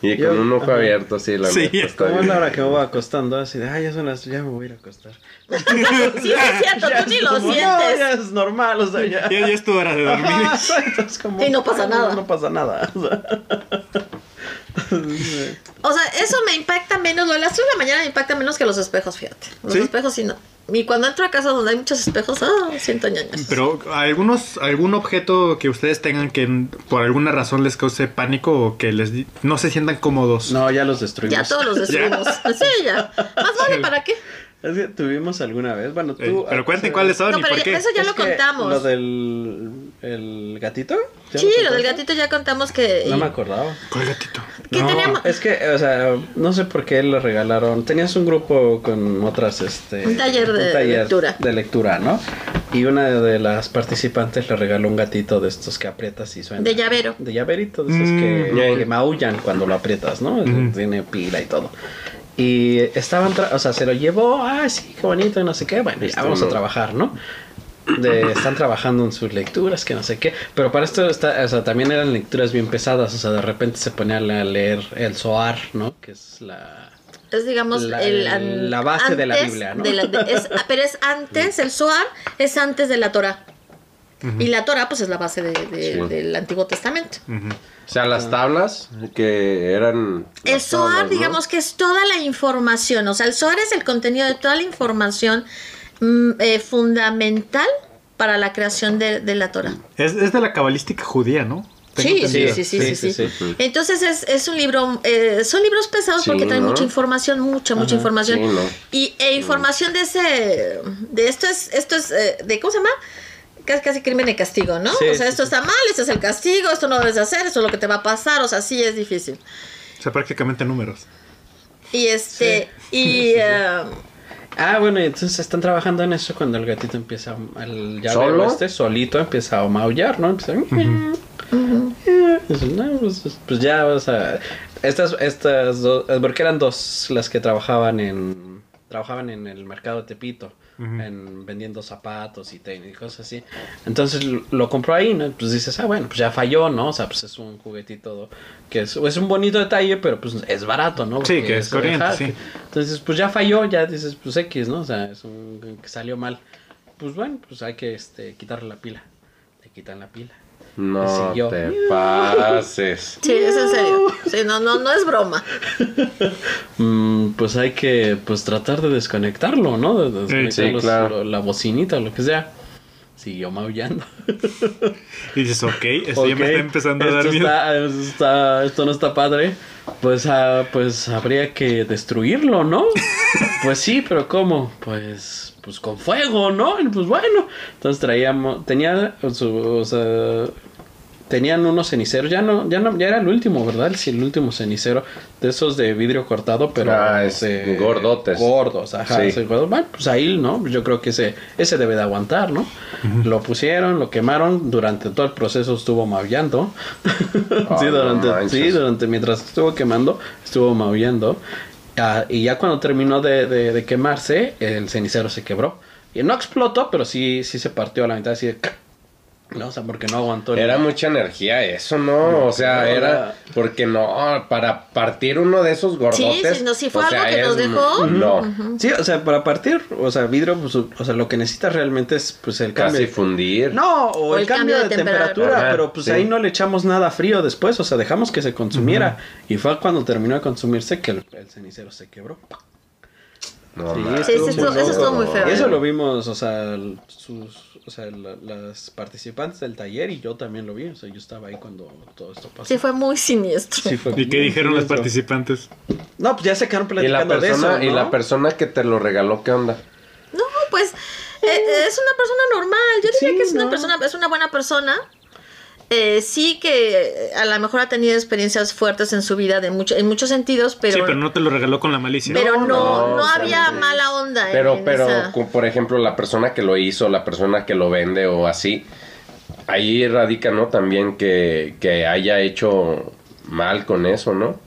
Y Yo- con un ojo ajá. abierto, sí, la Sí, neta. es está Como es bien. la hora que me voy acostando, así de, ay, ya son las, ya me voy a ir a acostar. Sí, es cierto, Ya tú ni lo como, No, sientes. ya es normal, o sea, ya. Ya, ya es tu hora de dormir. Ajá, exacto, es como, Y no pasa ay, nada. No pasa nada. o sea. O sea, eso me impacta menos, lo de las 3 de la mañana me impacta menos que los espejos, fíjate. Los ¿Sí? espejos sí no. Y cuando entro a casa donde hay muchos espejos, ah, siento ñañas. Pero algunos, algún objeto que ustedes tengan que por alguna razón les cause pánico o que les no se sientan cómodos. No, ya los destruimos. ya todos los destruimos. Sí, ya. Más vale para qué. Es que tuvimos alguna vez, bueno, tú... Eh, pero cuenten cuáles son No, y pero por ya- qué. eso ya es lo contamos. Lo del el gatito. ¿Ya Sí, lo del gatito ya contamos que. No me acordaba. ¿Cuál gatito? ¿Qué No, teníamos? Es que, o sea, no sé por qué le regalaron. Tenías un grupo con otras, este. Un taller de lectura. De lectura, ¿no? Y una de las participantes le regaló un gatito de estos que aprietas y suena. De llavero. De llaverito, de esos Mm. que, Yeah. que maullan cuando lo aprietas, ¿no? Ujú. Tiene pila y todo. Y estaban, tra- o sea, se lo llevó, ah, sí, qué bonito, y no sé qué. Bueno, ya vamos a trabajar, ¿no? De, están trabajando en sus lecturas, que no sé qué. Pero para esto, está, o sea, también eran lecturas bien pesadas. O sea, de repente se ponían a leer el Zohar, ¿no? Que es la. Es, digamos, La- el, an- la base de la Biblia, ¿no? de la- de- es- pero es antes, el Zohar es antes de la Torah. Y la Torah, pues, es la base de- de- Sí. del Antiguo Testamento. O sea, las tablas que eran... El Zohar, tablas, ¿no? digamos que es toda la información. O sea, el Zohar es el contenido de toda la información mm, eh, fundamental para la creación de, de la Torah. Es, es de la cabalística judía, ¿no? Sí, sí, sí, sí, sí, Sí, sí, sí, sí. Entonces es, es un libro, eh, son libros pesados Sí, porque traen ¿no? mucha información, mucha, mucha información. Sí, ¿no? Y e información de ese, de esto es, esto es, eh, de ¿cómo se llama? Casi, casi crimen y castigo, ¿no? Sí, o sea, sí, esto sí. está mal, esto es el castigo, esto no debes hacer, esto es lo que te va a pasar, o sea, sí es difícil. O sea, prácticamente números. Y este, y eh, Ah, bueno, y entonces están trabajando en eso cuando el gatito empieza, el llavero ¿Solo? este solito empieza a maullar, ¿no? Empieza a... Dice, no, pues, pues ya, o sea, estas, estas dos, porque eran dos las que trabajaban en, trabajaban en el mercado de Tepito, en vendiendo zapatos y tenis y cosas así. Entonces lo- compró ahí, ¿no? Pues dices, ah, bueno, pues ya falló, ¿no? O sea, pues es un juguetito que es, es un bonito detalle, pero pues es barato, ¿no? Sí, que es corriente, sí. que- entonces, pues ya falló, ya dices, pues X, ¿no? O sea, es un que salió mal. Pues bueno, pues hay que este, quitarle la pila. Le quitan la pila. No Siguió. te pases. sí, es en serio. Sí, no, no, no es broma. Mm, pues hay que pues tratar de desconectarlo, ¿no? De desconectar Sí, los- claro. lo- la bocinita, lo que sea. Siguió maullando. Y dices, ok, esto ya me Ok, está empezando a esto dar miedo. está- esto está- esto no está padre. Pues, ah, pues habría que destruirlo, ¿no? pues sí, pero ¿cómo? Pues, pues con fuego, ¿no? Y pues bueno. Entonces traíamos, tenía, su- o sea, tenían unos ceniceros, ya no, ya no, ya era el último, ¿verdad? Sí, el último cenicero de esos de vidrio cortado, pero Ah, es de- gordotes. gordos, ajá. Sí. Bueno, pues ahí, ¿no? Yo creo que ese, ese debe de aguantar, ¿no? Lo pusieron, lo quemaron, durante todo el proceso estuvo maullando. sí, Ah, no durante, manches. sí, durante mientras estuvo quemando, estuvo maullando. Ah, y ya cuando terminó de, de- de quemarse, el cenicero se quebró. Y no explotó, pero sí, sí se partió a la mitad así de... No, o sea, porque no aguantó. el- Era mucha energía eso, ¿no? O sea, no, era... era- Porque no, para partir uno de esos gordotes... sí, no, si fue o algo sea, que nos es- dejó. No, Sí, o sea, para partir, o sea, vidrio, pues, o sea, lo que necesitas realmente es pues el cambio. casi fundir. No, o, el, cambio, de, temperatura, Ajá, pero pues sí. ahí no le echamos nada frío después, o sea, dejamos que se consumiera. Y fue cuando terminó de consumirse que el, el cenicero se quebró. No, Sí, manches. Sí, sí, estuvo- eso estuvo muy feo. Y eso lo vimos, o sea, sus, o sea la- las participantes del taller y yo también lo vi, o sea, yo estaba ahí cuando todo esto pasó. Sí, fue muy siniestro. Sí, fue ¿Y qué muy dijeron los siniestro. participantes? No, pues ya se quedaron Y la platicando de eso, y la persona que te lo regaló, ¿qué onda? No, pues eh, es una persona normal. Yo diría Sí, que es una persona, es una buena persona. Eh, sí que eh, a lo mejor ha tenido experiencias fuertes en su vida de mucho, en muchos sentidos, pero, sí, pero no te lo regaló con la malicia. pero no, No, había mala onda. Pero, en pero, esa- por ejemplo, la persona que lo hizo, la persona que lo vende o así, ahí radica, ¿no? También que, que haya hecho mal con eso, ¿no?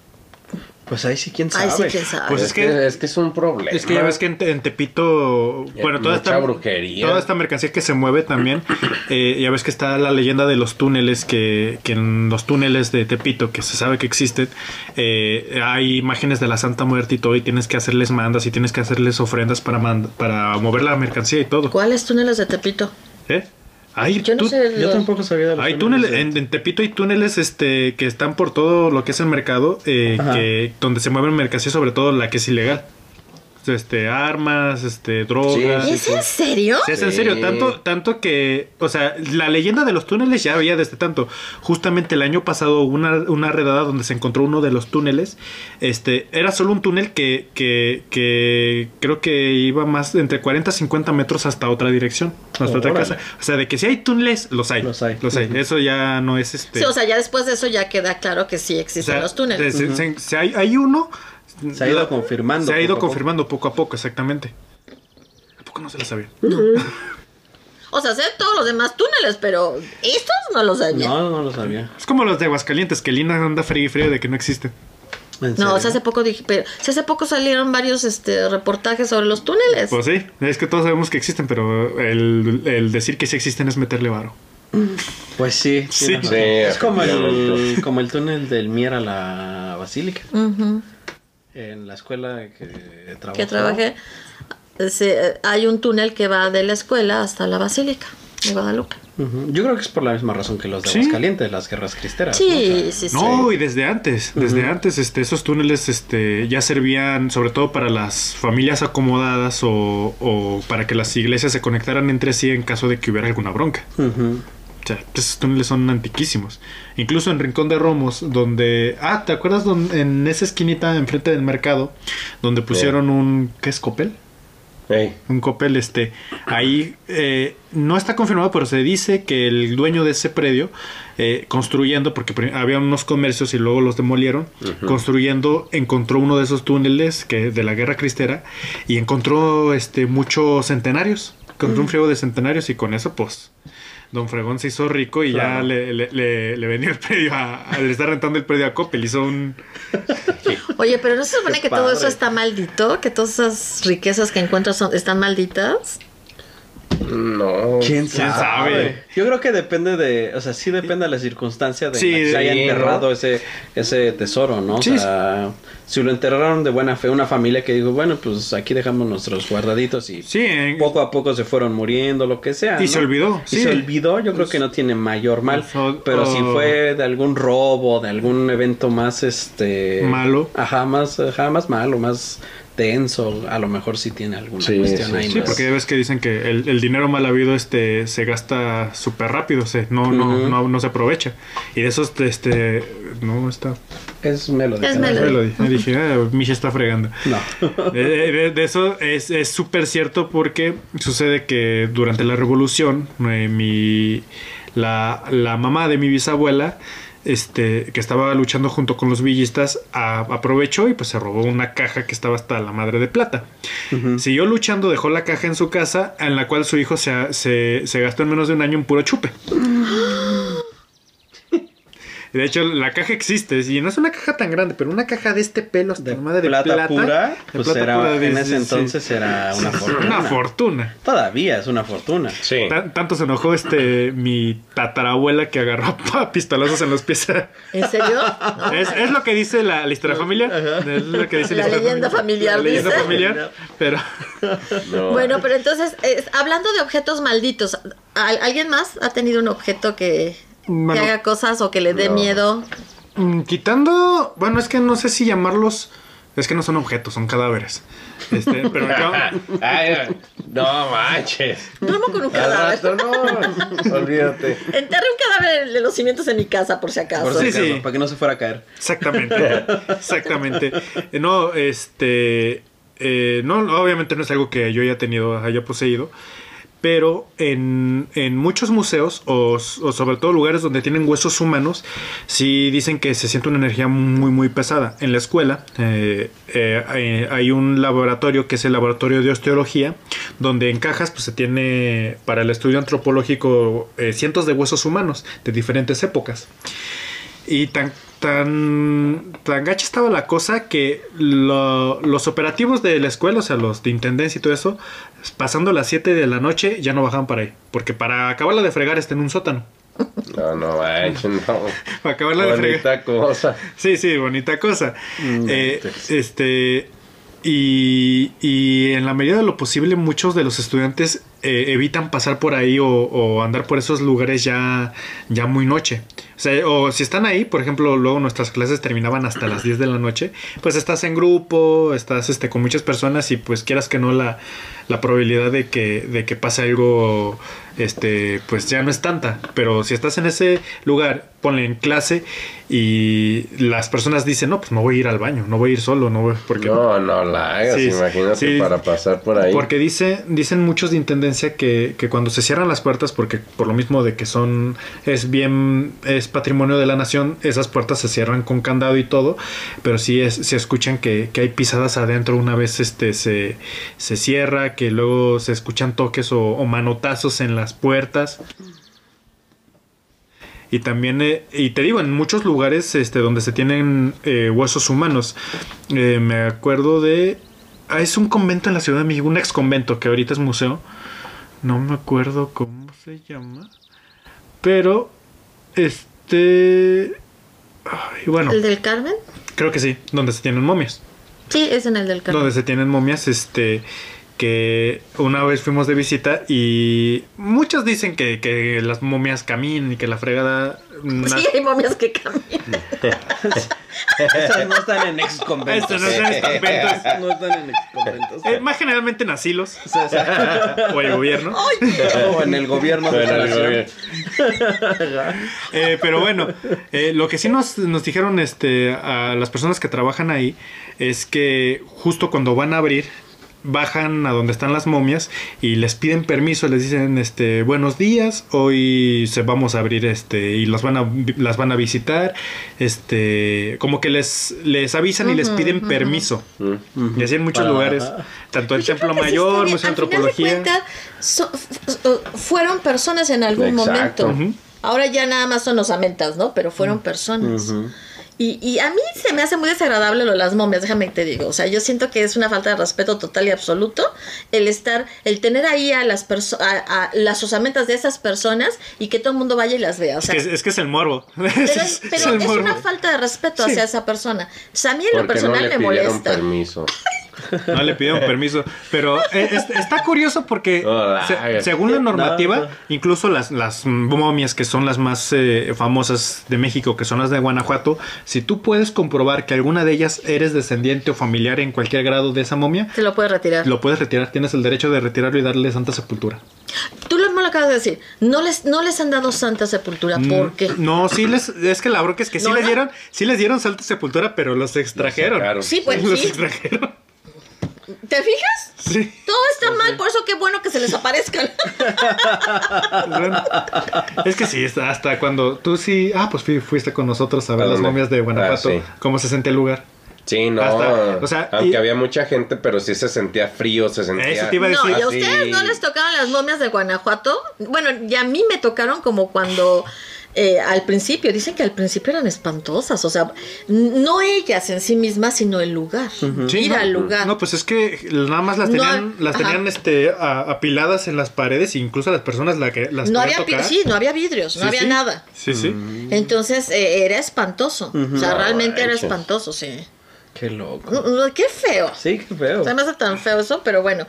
Pues ahí sí, quién sabe. Ay, sí, quién sabe. Pues es, es que, que- es que es un problema. Es que ya ves que en, en Tepito, bueno, toda mucha esta, brujería. toda esta mercancía que se mueve también, eh, ya ves que está la leyenda de los túneles, que, que en los túneles de Tepito, que se sabe que existen, eh, hay imágenes de la Santa Muerte y todo, y tienes que hacerles mandas y tienes que hacerles ofrendas para, para mover la mercancía y todo. ¿Cuáles túneles de Tepito? ¿Eh? Hay, Yo no tú- sé. Yo lo- tampoco sabía de los hay túneles de- en, en Tepito hay túneles este, que están por todo lo que es el mercado, eh, que, donde se mueven mercancía, sobre todo la que es ilegal. Este, armas, este, drogas. Sí, ¿Es en serio? Sí, es en Sí. serio, tanto, tanto que, o sea, la leyenda de los túneles ya había desde tanto. Justamente el año pasado hubo una, una redada donde se encontró uno de los túneles. Este, era solo un túnel que, que, que creo que iba más entre 40 a 50 metros hasta otra dirección, hasta otra Órale. casa. O sea, de que si hay túneles, los hay. Los hay. Eso ya no es este. Sí, o sea, ya después de eso ya queda claro que sí o existen sea, los túneles. se- se- se- hay, hay uno. Se ha ido confirmando Se ha ido poco a poco. confirmando poco a poco, exactamente. ¿A poco no se lo sabía? O sea, sé todos los demás túneles, pero estos no los sabía. No, No, no lo sabía. Es como los de Aguascalientes, que Lina anda frío y frío de que no existen. ¿En o sea, hace poco dije, pero si hace poco salieron varios este reportajes sobre los túneles. Pues sí, es que todos sabemos que existen, pero el, el decir que sí existen es meterle varo. Pues sí, Sí. es como el, como el túnel del Mier a la Basílica. Ujú. En la escuela que trabajé. que trabajé, se- hay un túnel que va de la escuela hasta la Basílica de Guadalupe. Yo creo que es por la misma razón que los de Sí. Aguascalientes, las guerras cristeras. Sí, ¿no? O sea, sí, sí. No, y desde antes, desde antes, este, esos túneles, este, ya servían sobre todo para las familias acomodadas o, o para que las iglesias se conectaran entre sí en caso de que hubiera alguna bronca. ujú. O sea, esos túneles son antiquísimos. Incluso en Rincón de Romos, donde... Ah, ¿te acuerdas don- en esa esquinita enfrente del mercado? Donde pusieron un... ¿Qué es Copel? Un Copel, este... Ahí eh, no está confirmado, pero se dice que el dueño de ese predio, eh, construyendo, porque había unos comercios y luego los demolieron, construyendo, encontró uno de esos túneles que de la guerra cristera y encontró este muchos centenarios. Encontró un friego de centenarios y con eso, pues... Don Fregón se hizo rico y ya le, le, le- le vendió el predio a, a- le está rentando el predio a Coppel. Hizo un. Oye, pero no se supone Qué que todo eso está maldito, que todas esas riquezas que encuentras son, están malditas. No. ¿Quién ¿Quién sabe? sabe? Yo creo que depende de, o sea, sí depende de la circunstancia de Sí, que se haya enterrado ¿no? ese, ese tesoro, ¿no? O Sí. sea, si lo enterraron de buena fe, una familia que dijo, bueno, pues aquí dejamos nuestros guardaditos y Sí, en- poco a poco se fueron muriendo, lo que sea. Y ¿no? se olvidó, Y sí. se olvidó, yo creo que no tiene mayor mal. O- pero si o- fue de algún robo, de algún evento más este Malo. Ajá, más, ajá, más malo, más denso, a lo mejor sí tiene alguna Sí, cuestión sí, ahí. Sí, más. porque ya ves que dicen que el, el dinero mal habido este, se gasta súper rápido, se, no, no, Ujú. no, no se aprovecha. Y de esos, este, no está. Es melody. Es ¿no? melody. Ahí dije, ah, Misha está fregando. No. De, de- de eso es es súper cierto porque sucede que durante la revolución, eh, mi, la, la mamá de mi bisabuela, este, que estaba luchando junto con los villistas, a- aprovechó y pues se robó una caja que estaba hasta la madre de plata. Siguió luchando, dejó la caja en su casa, en la cual su hijo se, se, se gastó en menos de un año en puro chupe. Y De hecho, la caja existe, y no es una caja tan grande, pero una caja de este pelo hasta de la madre de plata, plata. pura, de pues plata era, pura, en ese sí, entonces sí. era una fortuna. Una fortuna. Todavía es una fortuna. Sí. Tan- tanto se enojó este mi tatarabuela que agarró a pistolazos en los pies. ¿En serio? No. Es, es lo que dice la, la historia familiar. Es lo que dice La historia leyenda familiar, La leyenda dice. familiar. Pero No. Bueno, pero entonces, es- hablando de objetos malditos, ¿al- ¿alguien más ha tenido un objeto que, que haga cosas o que le dé No. miedo? mm, quitando. Bueno, es que no sé si llamarlos. Es que no son objetos, son cadáveres. Este, pero Ay, no manches. Duermo con un cadáver. rato no. Olvídate. Enterré un cadáver de los cimientos en mi casa, por si acaso. Por si Sí, acaso, sí. Para que no se fuera a caer. Exactamente. Exactamente. Eh, No, este. eh, no, obviamente no es algo que yo haya tenido, haya poseído. Pero en, en muchos museos, o, sobre todo lugares donde tienen huesos humanos, sí dicen que se siente una energía muy, muy pesada. En la escuela eh, eh, hay- hay un laboratorio que es el laboratorio de osteología, donde en cajas pues, se tiene para el estudio antropológico eh, cientos de huesos humanos de diferentes épocas. Y tan, tan, tan gacha estaba la cosa que lo- los operativos de la escuela, o sea, los de intendencia y todo eso, pasando las 7 de la noche ya no bajaban para ahí. Porque para acabarla de fregar está en un sótano. No, no manches, no. Para acabarla de fregar. Bonita cosa. Sí, sí, bonita cosa. Mm, Eh, entonces. este. Y, y en la medida de lo posible, muchos de los estudiantes eh, evitan pasar por ahí o, o andar por esos lugares ya, ya muy noche. O si están ahí, por ejemplo, luego nuestras clases terminaban hasta las 10 de la noche, pues estás en grupo, estás este, con muchas personas y pues quieras que no la, la probabilidad de que, de que pase algo, este, pues ya no es tanta. Pero si estás en ese lugar, ponle en clase y las personas dicen, no, pues me voy a ir al baño, no voy a ir solo, no voy, porque... No, no la hagas, Sí, imagínate sí. para pasar por ahí. Porque dice, dicen muchos de intendencia que, que cuando se cierran las puertas, porque por lo mismo de que son, es bien, es patrimonio de la nación, esas puertas se cierran con candado y todo, pero sí es, se escuchan que, que hay pisadas adentro una vez este se, se cierra, que luego se escuchan toques o, o manotazos en las puertas. Y también, eh, y te digo, en muchos lugares este, donde se tienen eh, huesos humanos, eh, me acuerdo de... Ah, es un convento en la Ciudad de México, un ex convento que ahorita es museo. No me acuerdo cómo se llama. Pero, este... ay, bueno, ¿El del Carmen? creo que sí, donde se tienen momias. Sí, es en el del Carmen. Donde se tienen momias, este... Que una vez fuimos de visita y muchos dicen que, que las momias caminan y que la fregada... na- Sí, hay momias que caminan. Esas no están en ex conventos. Estas no están en conventos. No están en ex conventos. Eh, más generalmente en asilos O sea, o sea, o el gobierno. o en el gobierno de la. Eh, pero bueno, eh, lo que sí nos, nos dijeron este, a las personas que trabajan ahí es que justo cuando van a abrir, bajan a donde están las momias y les piden permiso, les dicen este buenos días, hoy se vamos a abrir este y los van a las van a visitar, este como que les les avisan y les piden permiso. Mm. Y así en muchos Para- lugares, tanto el Yo Templo Mayor. Museo de Al final de Antropología. so- f- fueron personas en algún Exacto. momento. Ahora ya nada más son osamentas, ¿no? Pero fueron personas. Y, y a mí se me hace muy desagradable lo de las momias, déjame que te digo. O sea, yo siento que es una falta de respeto total y absoluto el estar, el tener ahí a las perso- a, a las osamentas de esas personas y que todo el mundo vaya y las vea. O Es sea, que, es, es que es el morbo. pero, es, pero el es morbo. una falta de respeto Sí. hacia esa persona. O sea, a mí en lo Porque no personal le me molesta. permiso. No le pidieron permiso. Pero eh, es- está curioso porque, se- según la normativa, No, no. incluso las, las momias que son las más eh, famosas de México, que son las de Guanajuato, si tú puedes comprobar que alguna de ellas eres descendiente o familiar en cualquier grado de esa momia, Se lo puedes retirar. lo puedes retirar. Tienes el derecho de retirarlo y darle santa sepultura. Tú lo, me lo acabas de decir. No les, no les han dado santa sepultura. ¿Por qué? Mm, No, sí les, es que la bronca es que sí No, les dieron, sí les dieron santa sepultura, pero los extrajeron. Sí, pues los sí. extrajeron. ¿Te fijas? Sí. Todo está mal, por eso qué bueno que se les aparezcan. Bueno, es que sí, está- hasta cuando tú sí, ah, pues fui- fuiste con nosotros a ver ¿A las momias de Guanajuato, Ah, sí. cómo se sentía el lugar. Sí, no. Hasta- o sea, aunque y- había mucha gente, pero sí se sentía frío, se sentía. Eso te iba a No, y a así. ustedes no les tocaron las momias de Guanajuato. Bueno, y a mí me tocaron como cuando eh, al principio, dicen que al principio eran espantosas. O sea, no ellas en sí mismas, sino el lugar. Sí, Ir no, al lugar. No, pues es que nada más las No, tenían, las ajá. tenían este a- apiladas en las paredes, e incluso las personas la que las no había, tocar. sí, no había vidrios, no Sí, había sí. nada. Sí, sí. Entonces eh, era espantoso. O sea, No realmente era espantoso, sí. Qué loco. Mm, mm, Qué feo. Sí, qué feo. Se me hace tan feo eso, pero bueno.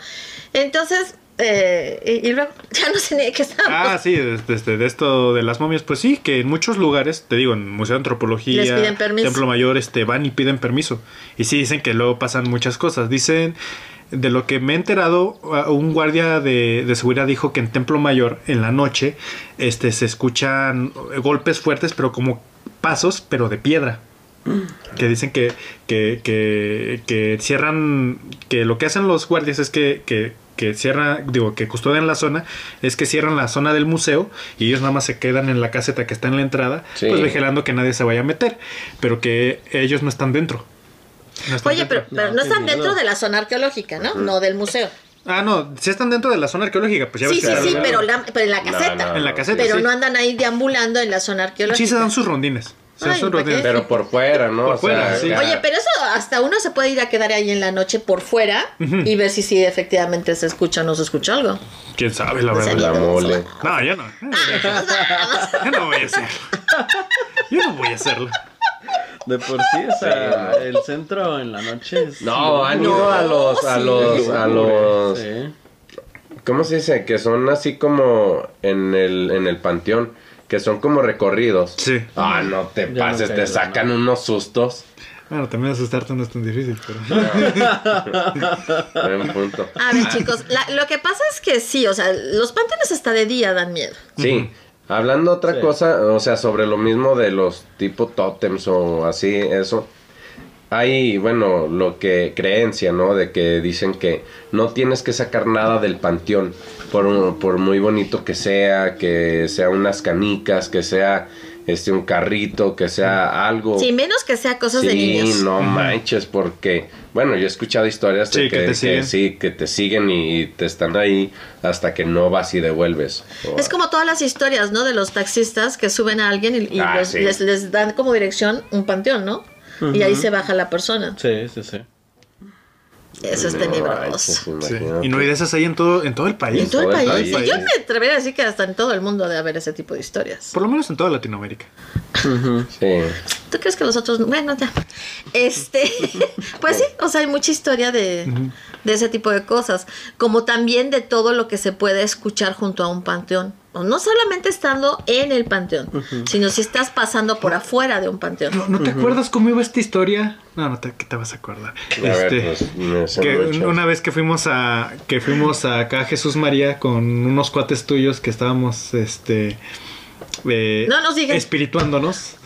Entonces, eh, y, y luego, ya no sé ni de qué estábamos. Ah, sí, de, de- de esto de las momias, pues sí, que en muchos lugares, te digo, en Museo de Antropología, Les piden permiso. Templo Mayor, este, van y piden permiso. Y sí dicen que luego pasan muchas cosas. Dicen, de lo que me he enterado, un guardia de, de seguridad dijo que en Templo Mayor, en la noche, este, se escuchan golpes fuertes, pero como pasos, pero de piedra. Que dicen que, que, que, que cierran, que lo que hacen los guardias es que, que, que cierran, digo, que custodian la zona, es que cierran la zona del museo y ellos nada más se quedan en la caseta que está en la entrada, Sí. pues vigilando que nadie se vaya a meter, pero que ellos no están dentro. No están Oye, pero, dentro. pero No, están miedo. dentro de la zona arqueológica, ¿no? No del museo. Ah, no, sí están dentro de la zona arqueológica, pues ya Sí, ves sí, que- sí, pero, la- pero en la No, caseta. no. En la caseta, Pero sí. no andan ahí deambulando en la zona arqueológica. Sí se dan sus rondines. Pero por fuera, ¿no? Por O sea, fuera, sí. acá- Oye, pero eso hasta uno se puede ir a quedar ahí en la noche por fuera y ver si sí efectivamente se escucha o no se escucha algo. Quién sabe, la sea, verdad. La mole. No, yo no. Yo no voy a hacerlo. Yo no voy a hacerlo. De por sí, o sea, el centro en la noche es. No, han ido a los, a los, a los, Sí. ¿cómo se dice? Que son así como en el, en el panteón, que son como recorridos. Sí. Ah, no te no pases, te sacan unos sustos. Bueno, también asustarte no es tan difícil, pero... Buen punto. A ver, chicos, la- lo que pasa es que sí, o sea, los panteones hasta de día dan miedo. Sí. Hablando otra Sí. cosa, o sea, sobre lo mismo de los tipo tótems o así, eso. Hay, bueno, lo que creencia, ¿no? De que dicen que no tienes que sacar nada del panteón, por, por muy bonito que sea, que sea unas canicas, que sea este un carrito, que sea algo. Sí, menos que sea cosas de Sí, niños. no manches, porque, bueno, yo he escuchado historias de Sí, que que, te que siguen. sí, que te siguen y te están ahí hasta que no vas y devuelves. Es como todas las historias, ¿no? De los taxistas que suben a alguien y, y Ah, los- sí. les, les dan como dirección un panteón, ¿no? Y ahí se baja la persona. Sí, sí, sí. Eso es tenebroso. Sí. imagínate. Y no hay de esas ahí en todo, en todo el En país. todo el todo el país. país. Yo me atrevería a decir que hasta en todo el mundo debe haber ese tipo de historias. Por lo menos en toda Latinoamérica. Sí. ¿Tú crees que los otros.? Bueno, ya. Este. Pues sí, o sea, hay mucha historia de, de ese tipo de cosas. Como también de todo lo que se puede escuchar junto a un panteón. O No solamente estando en el panteón, sino si estás pasando por afuera de un panteón. ¿No, no te acuerdas cómo iba esta historia? No, no te, ¿qué te vas a acordar. A ver, Este, pues, que una vez que fuimos a que fuimos a acá a Jesús María con unos cuates tuyos que estábamos este eh, No nos digas. espirituándonos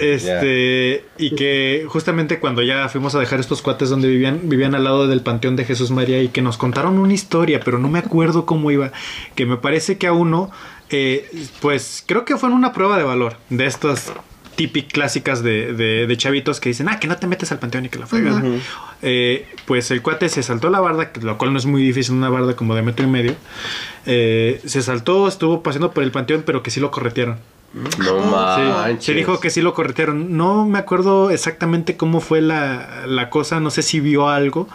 este y que justamente cuando ya fuimos a dejar estos cuates donde vivían vivían al lado del panteón de Jesús María y que nos contaron una historia pero no me acuerdo cómo iba que me parece que a uno eh, pues creo que fue en una prueba de valor de estas típicas clásicas de, de- de chavitos que dicen ah que no te metes al panteón y que la fregada Eh, pues el cuate se saltó la barda lo cual no es muy difícil una barda como de metro y medio Eh, se saltó estuvo paseando por el panteón pero que sí lo corretearon No Sí, manches. se dijo que sí lo corretearon. No me acuerdo exactamente cómo fue la, la cosa, no sé si vio algo,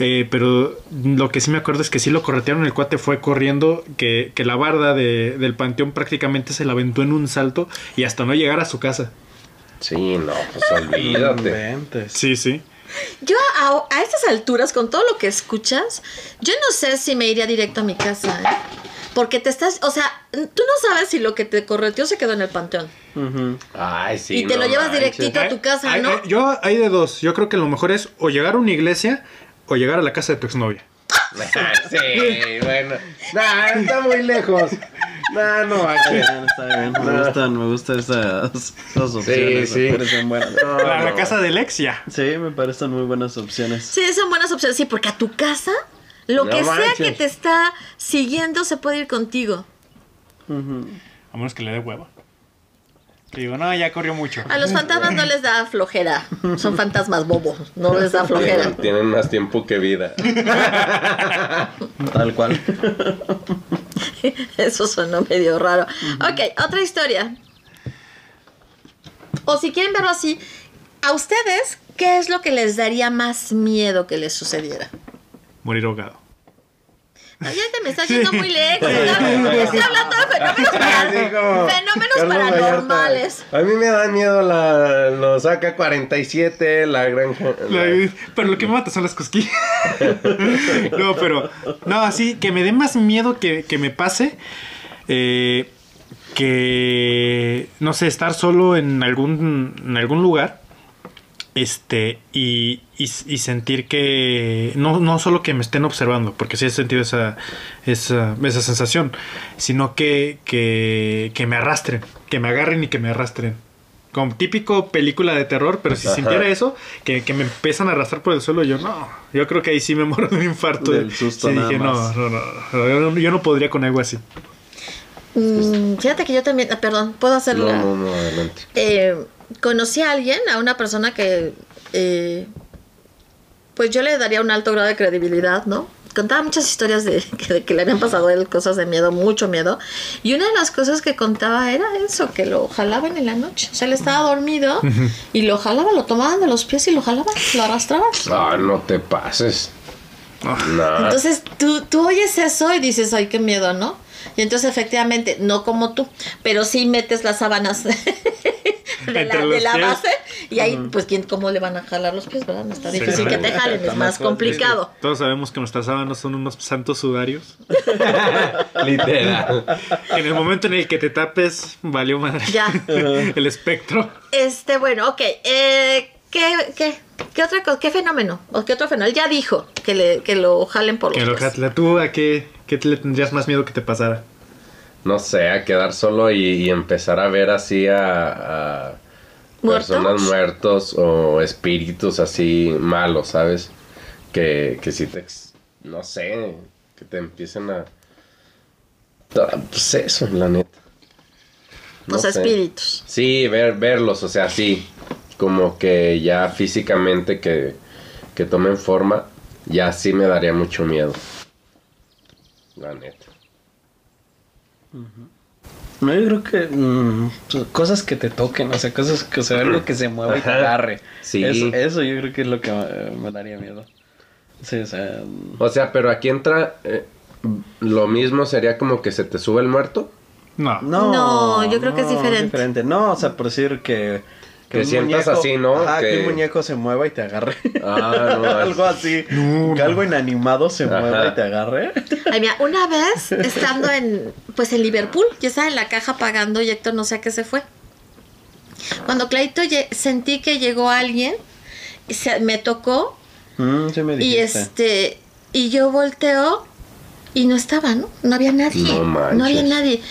eh, pero lo que sí me acuerdo es que sí lo corretearon, el cuate fue corriendo, que, que la barda de- del panteón prácticamente se la aventó en un salto y hasta no llegar a su casa. Sí, no, pues olvídate. Sí, sí. Yo a, a estas alturas, con todo lo que escuchas, yo no sé si me iría directo a mi casa, ¿eh? Porque te estás, o sea, tú no sabes si lo que te correteó se quedó en el panteón. Ujú. Ay, sí. Y te lo llevas manches. directito a tu casa, Hay- ¿no? hay- yo hay de dos. Yo creo que lo mejor es o llegar a una iglesia o llegar a la casa de tu exnovia. sí, bueno. Nah, está muy lejos. Nah, no bien, está bien. Me gustan, me gustan esas, esas opciones. sí. Me parecen buenas. No, la, casa de Lexia. Sí, me parecen muy buenas opciones. Sí, son buenas opciones. Sí, porque a tu casa, lo No que sea que te está siguiendo se puede ir contigo. Ujú. A menos que le dé hueva. Que digo, no, ya corrió mucho. A los fantasmas no les da flojera. Son fantasmas bobos. No les da flojera. Tienen, tienen más tiempo que vida. Tal cual. Eso sonó medio raro. Ok, otra historia. O si quieren verlo así, a ustedes, ¿qué es lo que les daría más miedo que les sucediera? Morir ahogado. Ay, ya te me estás yendo muy lejos. Estoy estoy hablando de fenómenos, para- fenómenos paranormales. Vallarta. A mí me da miedo la, los AK-47, la granja. La- pero lo que me mata son las cosquillas. no, pero. No, así que me dé más miedo que, que me pase. eh, que. No sé, estar solo en algún, en algún lugar. Este. Y, y, y sentir que. No, no solo que me estén observando, porque sí he sentido esa, esa, esa sensación. Sino que, que, que me arrastren. Que me agarren y que me arrastren. Como típico película de terror, pero si Ajá. sintiera eso, que, que me empiezan a arrastrar por el suelo, yo no. Yo creo que ahí sí me muero de un infarto. Del susto Sí, nada dije, no, más. no, no, no, yo no. Yo no podría con algo así. Mm, fíjate que yo también, ah, perdón, puedo hacerlo. No, no, no, adelante. Eh, conocí a alguien, a una persona que, eh, pues yo le daría un alto grado de credibilidad, ¿no? Contaba muchas historias de que, de que le habían pasado a él cosas de miedo, mucho miedo. Y una de las cosas que contaba era eso, que lo jalaban en la noche. O sea, él estaba dormido y lo jalaban, lo tomaban de los pies y lo jalaban, lo arrastraban. Ah, no te pases. No. Entonces tú, tú oyes eso y dices, ay, qué miedo, ¿no? Y entonces efectivamente, no como tú, pero sí metes las sábanas de la, de la base Y ahí, pues, ¿quién, ¿cómo le van a jalar los pies, verdad? No está Sí, difícil que te jalen, es más complicado. Todos sabemos que nuestras sábanas son unos santos sudarios. Literal. En el momento en el que te tapes, valió madre. Ya. el espectro. Este, bueno, ok. Eh, ¿qué, qué, qué otra cosa? ¿Qué fenómeno? ¿O qué otro fenómeno? Él ya dijo que, le, que lo jalen por los Que lo pies. jatla. ¿Tú a qué, qué le tendrías más miedo que te pasara? No sé, a quedar solo y, y empezar a ver así a, a personas muertos o espíritus así malos, ¿sabes? Que, que si te, ex- no sé, que te empiecen a... Pues eso, la neta. No Los sé. espíritus. Sí, ver, verlos, o sea, sí, como que ya físicamente que, que tomen forma, ya sí me daría mucho miedo. La neta. No, yo creo que mm, pues, cosas que te toquen, o sea, cosas que, o sea, algo que se mueva y te agarre. Sí. Eso, eso yo creo que es lo que eh, me daría miedo. Sí, o sea, O sea, pero aquí entra, eh, lo mismo sería como que se te sube el muerto. No. no. No, yo creo que es diferente. No, o sea, por decir que... Que sientas así, ¿no? Ajá, que... Que- un muñeco se mueva y te agarre. Ah, no, algo así. No, que algo inanimado se Ajá. mueva y te agarre. Ay, mira, una vez estando en, pues en Liverpool, yo estaba en la caja pagando y Héctor no sé a qué se fue. Cuando Clarito lle- sentí que llegó alguien, y se- me tocó Mm, sí me y este y yo volteo y no estaba, ¿no? No había nadie. No manches. había nadie.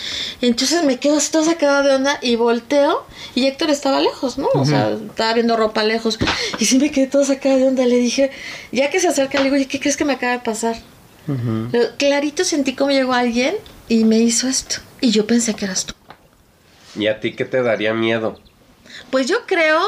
Entonces me quedo toda sacada de onda y volteo y Héctor estaba lejos, ¿no? O sea, estaba viendo ropa lejos. Y sí me quedé toda sacada de onda. Le dije, ya que se acerca, le digo, oye, ¿qué crees que me acaba de pasar? Clarito sentí como llegó alguien y me hizo esto. Y yo pensé que eras tú. ¿Y a ti qué te daría miedo? Pues yo creo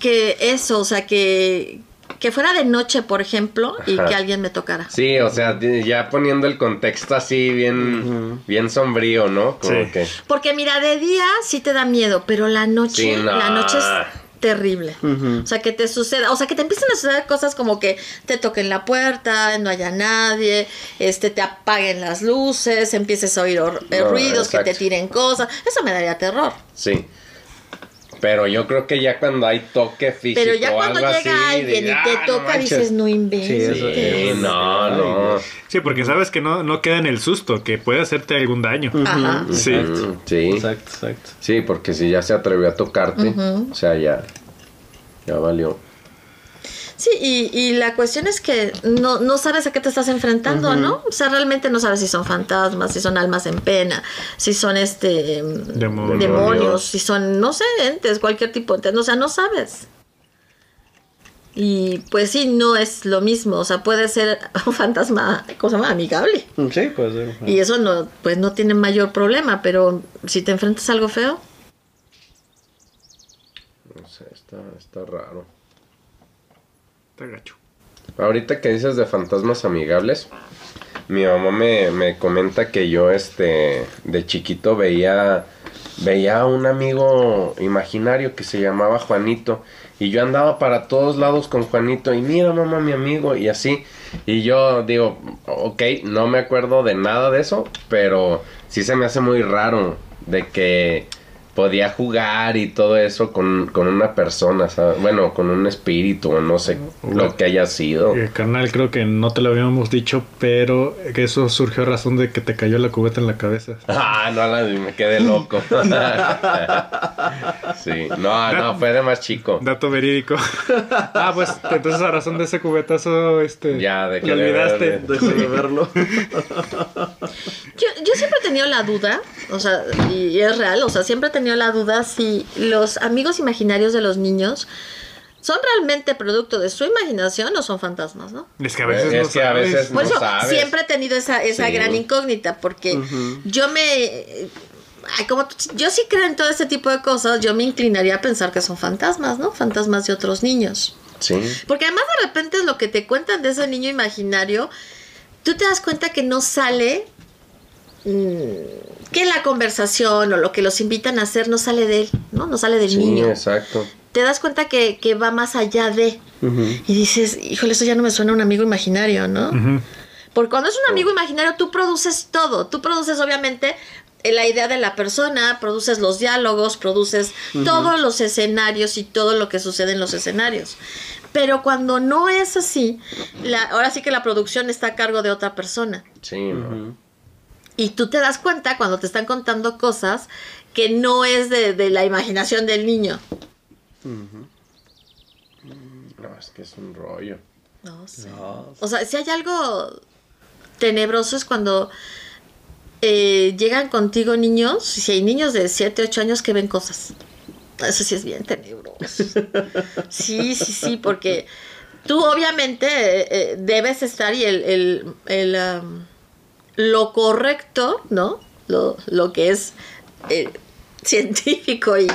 que eso, o sea, que, que fuera de noche, por ejemplo, y Ajá. que alguien me tocara. Sí, o sea, ya poniendo el contexto así bien, bien sombrío, ¿no? Como Sí. que... Porque mira, de día sí te da miedo, pero la noche, Sí, no. la noche es terrible. O sea, que te suceda, o sea, que te empiecen a suceder cosas como que te toquen la puerta, no haya nadie, este, te apaguen las luces, empieces a oír No, ruidos, que te tiren cosas. Eso me daría terror. Sí. Pero yo creo que ya cuando hay toque físico Pero ya o cuando algo llega así, alguien de, y te "Ah, toca, manches". dices, no inventes. Sí, eso- Sí, no, no. Sí, porque sabes que no, no queda en el susto, que puede hacerte algún daño. Ajá. Sí. Mm, Sí. Exacto, exacto. Sí, porque si ya se atrevió a tocarte, o sea, ya, ya valió. Sí, y, y la cuestión es que no, no sabes a qué te estás enfrentando, ¿no? O sea, realmente no sabes si son fantasmas, si son almas en pena, si son este Demonios. demonios, si son, no sé, entes, cualquier tipo de entes, o sea, no sabes. Y pues sí, no es lo mismo, o sea, puede ser un fantasma, ¿cómo se llama? Amigable. Mm, Sí, puede ser. Y eso no, pues no tiene mayor problema, pero si te enfrentas a algo feo, No sé, está, está raro. Ahorita que dices de fantasmas amigables, mi mamá me, me comenta que yo este de chiquito veía veía a un amigo imaginario que se llamaba Juanito y yo andaba para todos lados con Juanito y mira mamá mi amigo y así. Y yo digo ok no me acuerdo de nada de eso pero sí se me hace muy raro de que podía jugar y todo eso con, con una persona, ¿sabes? bueno, con un espíritu o no sé lo que haya sido. Eh, carnal, creo que no te lo habíamos dicho, pero que eso surgió a razón de que te cayó la cubeta en la cabeza. Ah, no, me quedé loco. sí, no, no, fue de más chico. Dato verídico. ah, pues entonces a razón de ese cubetazo, este. Ya, de que lo olvidaste. de verlo. Yo, yo siempre he tenido la duda, o sea, y es real, o sea, siempre he tenido la duda si los amigos imaginarios de los niños son realmente producto de su imaginación o son fantasmas, ¿no? Es que a veces Es no que a veces- Por No eso sabes. siempre he tenido esa, esa Sí. gran incógnita, porque yo me... ay, como yo sí creo en todo este tipo de cosas, yo me inclinaría a pensar que son fantasmas, ¿no? Fantasmas de otros niños. Sí, Porque además de repente es lo que te cuentan de ese niño imaginario, tú te das cuenta que no sale, mm, que la conversación o lo que los invitan a hacer no sale de él, ¿no? No sale del sí, niño. exacto. Te das cuenta que, que va más allá de... Y dices, híjole, eso ya no me suena a un amigo imaginario, ¿no? Ujú. Porque cuando es un amigo imaginario, tú produces todo. Tú produces, obviamente, la idea de la persona, produces los diálogos, produces todos los escenarios y todo lo que sucede en los escenarios. Pero cuando no es así, la, ahora sí que la producción está a cargo de otra persona. Sí, ¿no? Y tú te das cuenta cuando te están contando cosas que no es de, de la imaginación del niño. No, es que es un rollo. No sé. No, O sea, si hay algo tenebroso es cuando eh, llegan contigo niños, si hay niños de 7, 8 años que ven cosas. Eso sí es bien tenebroso. Sí, sí, sí, porque tú obviamente eh, eh, debes estar y el, el- el, am, lo correcto, ¿no? Lo, lo que es eh, científico y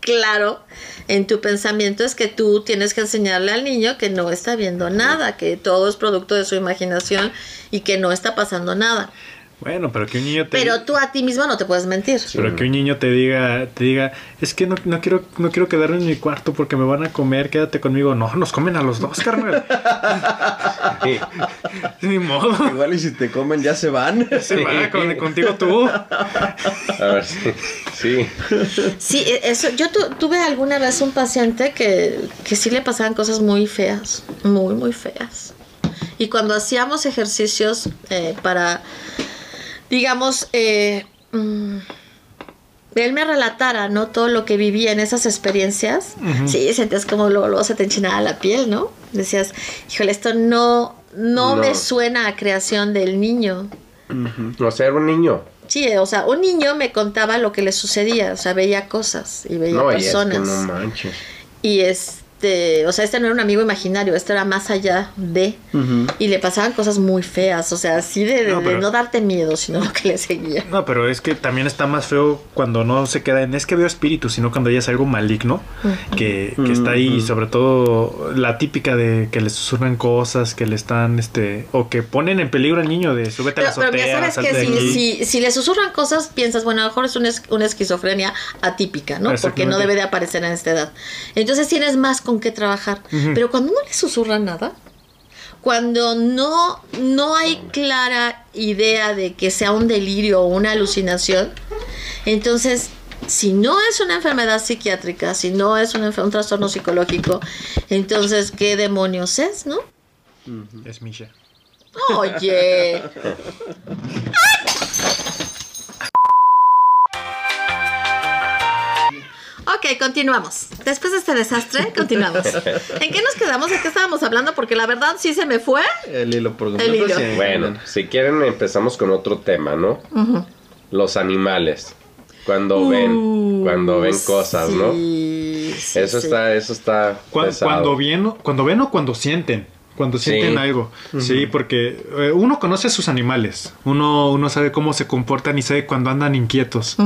claro en tu pensamiento es que tú tienes que enseñarle al niño que no está viendo nada, que todo es producto de su imaginación y que no está pasando nada. Bueno, pero que un niño te Pero tú a ti mismo no te puedes mentir. Pero que un niño te diga, te diga, es que no, no quiero, no quiero quedarme en mi cuarto porque me van a comer, quédate conmigo. No, nos comen a los dos, carnal. Sí. Ni modo. Igual y si te comen ya se van. Se va con- contigo tú. A ver, sí. Sí. Sí, e- eso, yo tu- tuve alguna vez un paciente que, que sí le pasaban cosas muy feas, muy, muy feas. Y cuando hacíamos ejercicios eh, para, digamos, eh, mm, él me relatara, ¿no? Todo lo que vivía en esas experiencias, sí, sentías como luego, luego se te enchinaba la piel, ¿no? Decías, híjole, esto no, no, No. me suena a creación del niño. O sea, era un niño. Sí, o sea, un niño me contaba lo que le sucedía, o sea, veía cosas y veía No, y es que personas. no manches. Y este, o sea, este no era un amigo imaginario, este era más allá de. Y le pasaban cosas muy feas, o sea, así de, de- No, de pero- no darte miedo, sino lo que le seguía. No, pero es que también está más feo cuando no se queda en es que veo espíritus, sino cuando ya es algo maligno que, que está ahí, y sobre todo la típica de que le susurran cosas, que le están, este, o que ponen en peligro al niño de súbete a la Pero, pero azotea, ya sabes que de si, aquí". si, si le susurran cosas, piensas, bueno, a lo mejor es una, es- una esquizofrenia atípica, ¿no? Porque no debe de aparecer en esta edad. Entonces tienes más con qué trabajar. Pero cuando no le susurran nada, cuando no, no hay clara idea de que sea un delirio o una alucinación, entonces, si no es una enfermedad psiquiátrica, si no es un trastorno psicológico, entonces, ¿qué demonios es, no? Es Misha. Oye. Ok, continuamos. Después de este desastre, continuamos. ¿En qué nos quedamos? ¿De qué estábamos hablando? Porque la verdad sí se me fue. El hilo por El hilo. sí. Bueno, si quieren empezamos con otro tema, ¿no? Los animales. Cuando ven, cuando ven cosas, ¿no? Uh, Sí, Eso sí. está, eso está pesado. Cuando, ven, cuando ven o cuando sienten. Cuando sienten Sí. algo. Sí, porque eh, uno conoce a sus animales. Uno, uno sabe cómo se comportan y sabe cuando andan inquietos.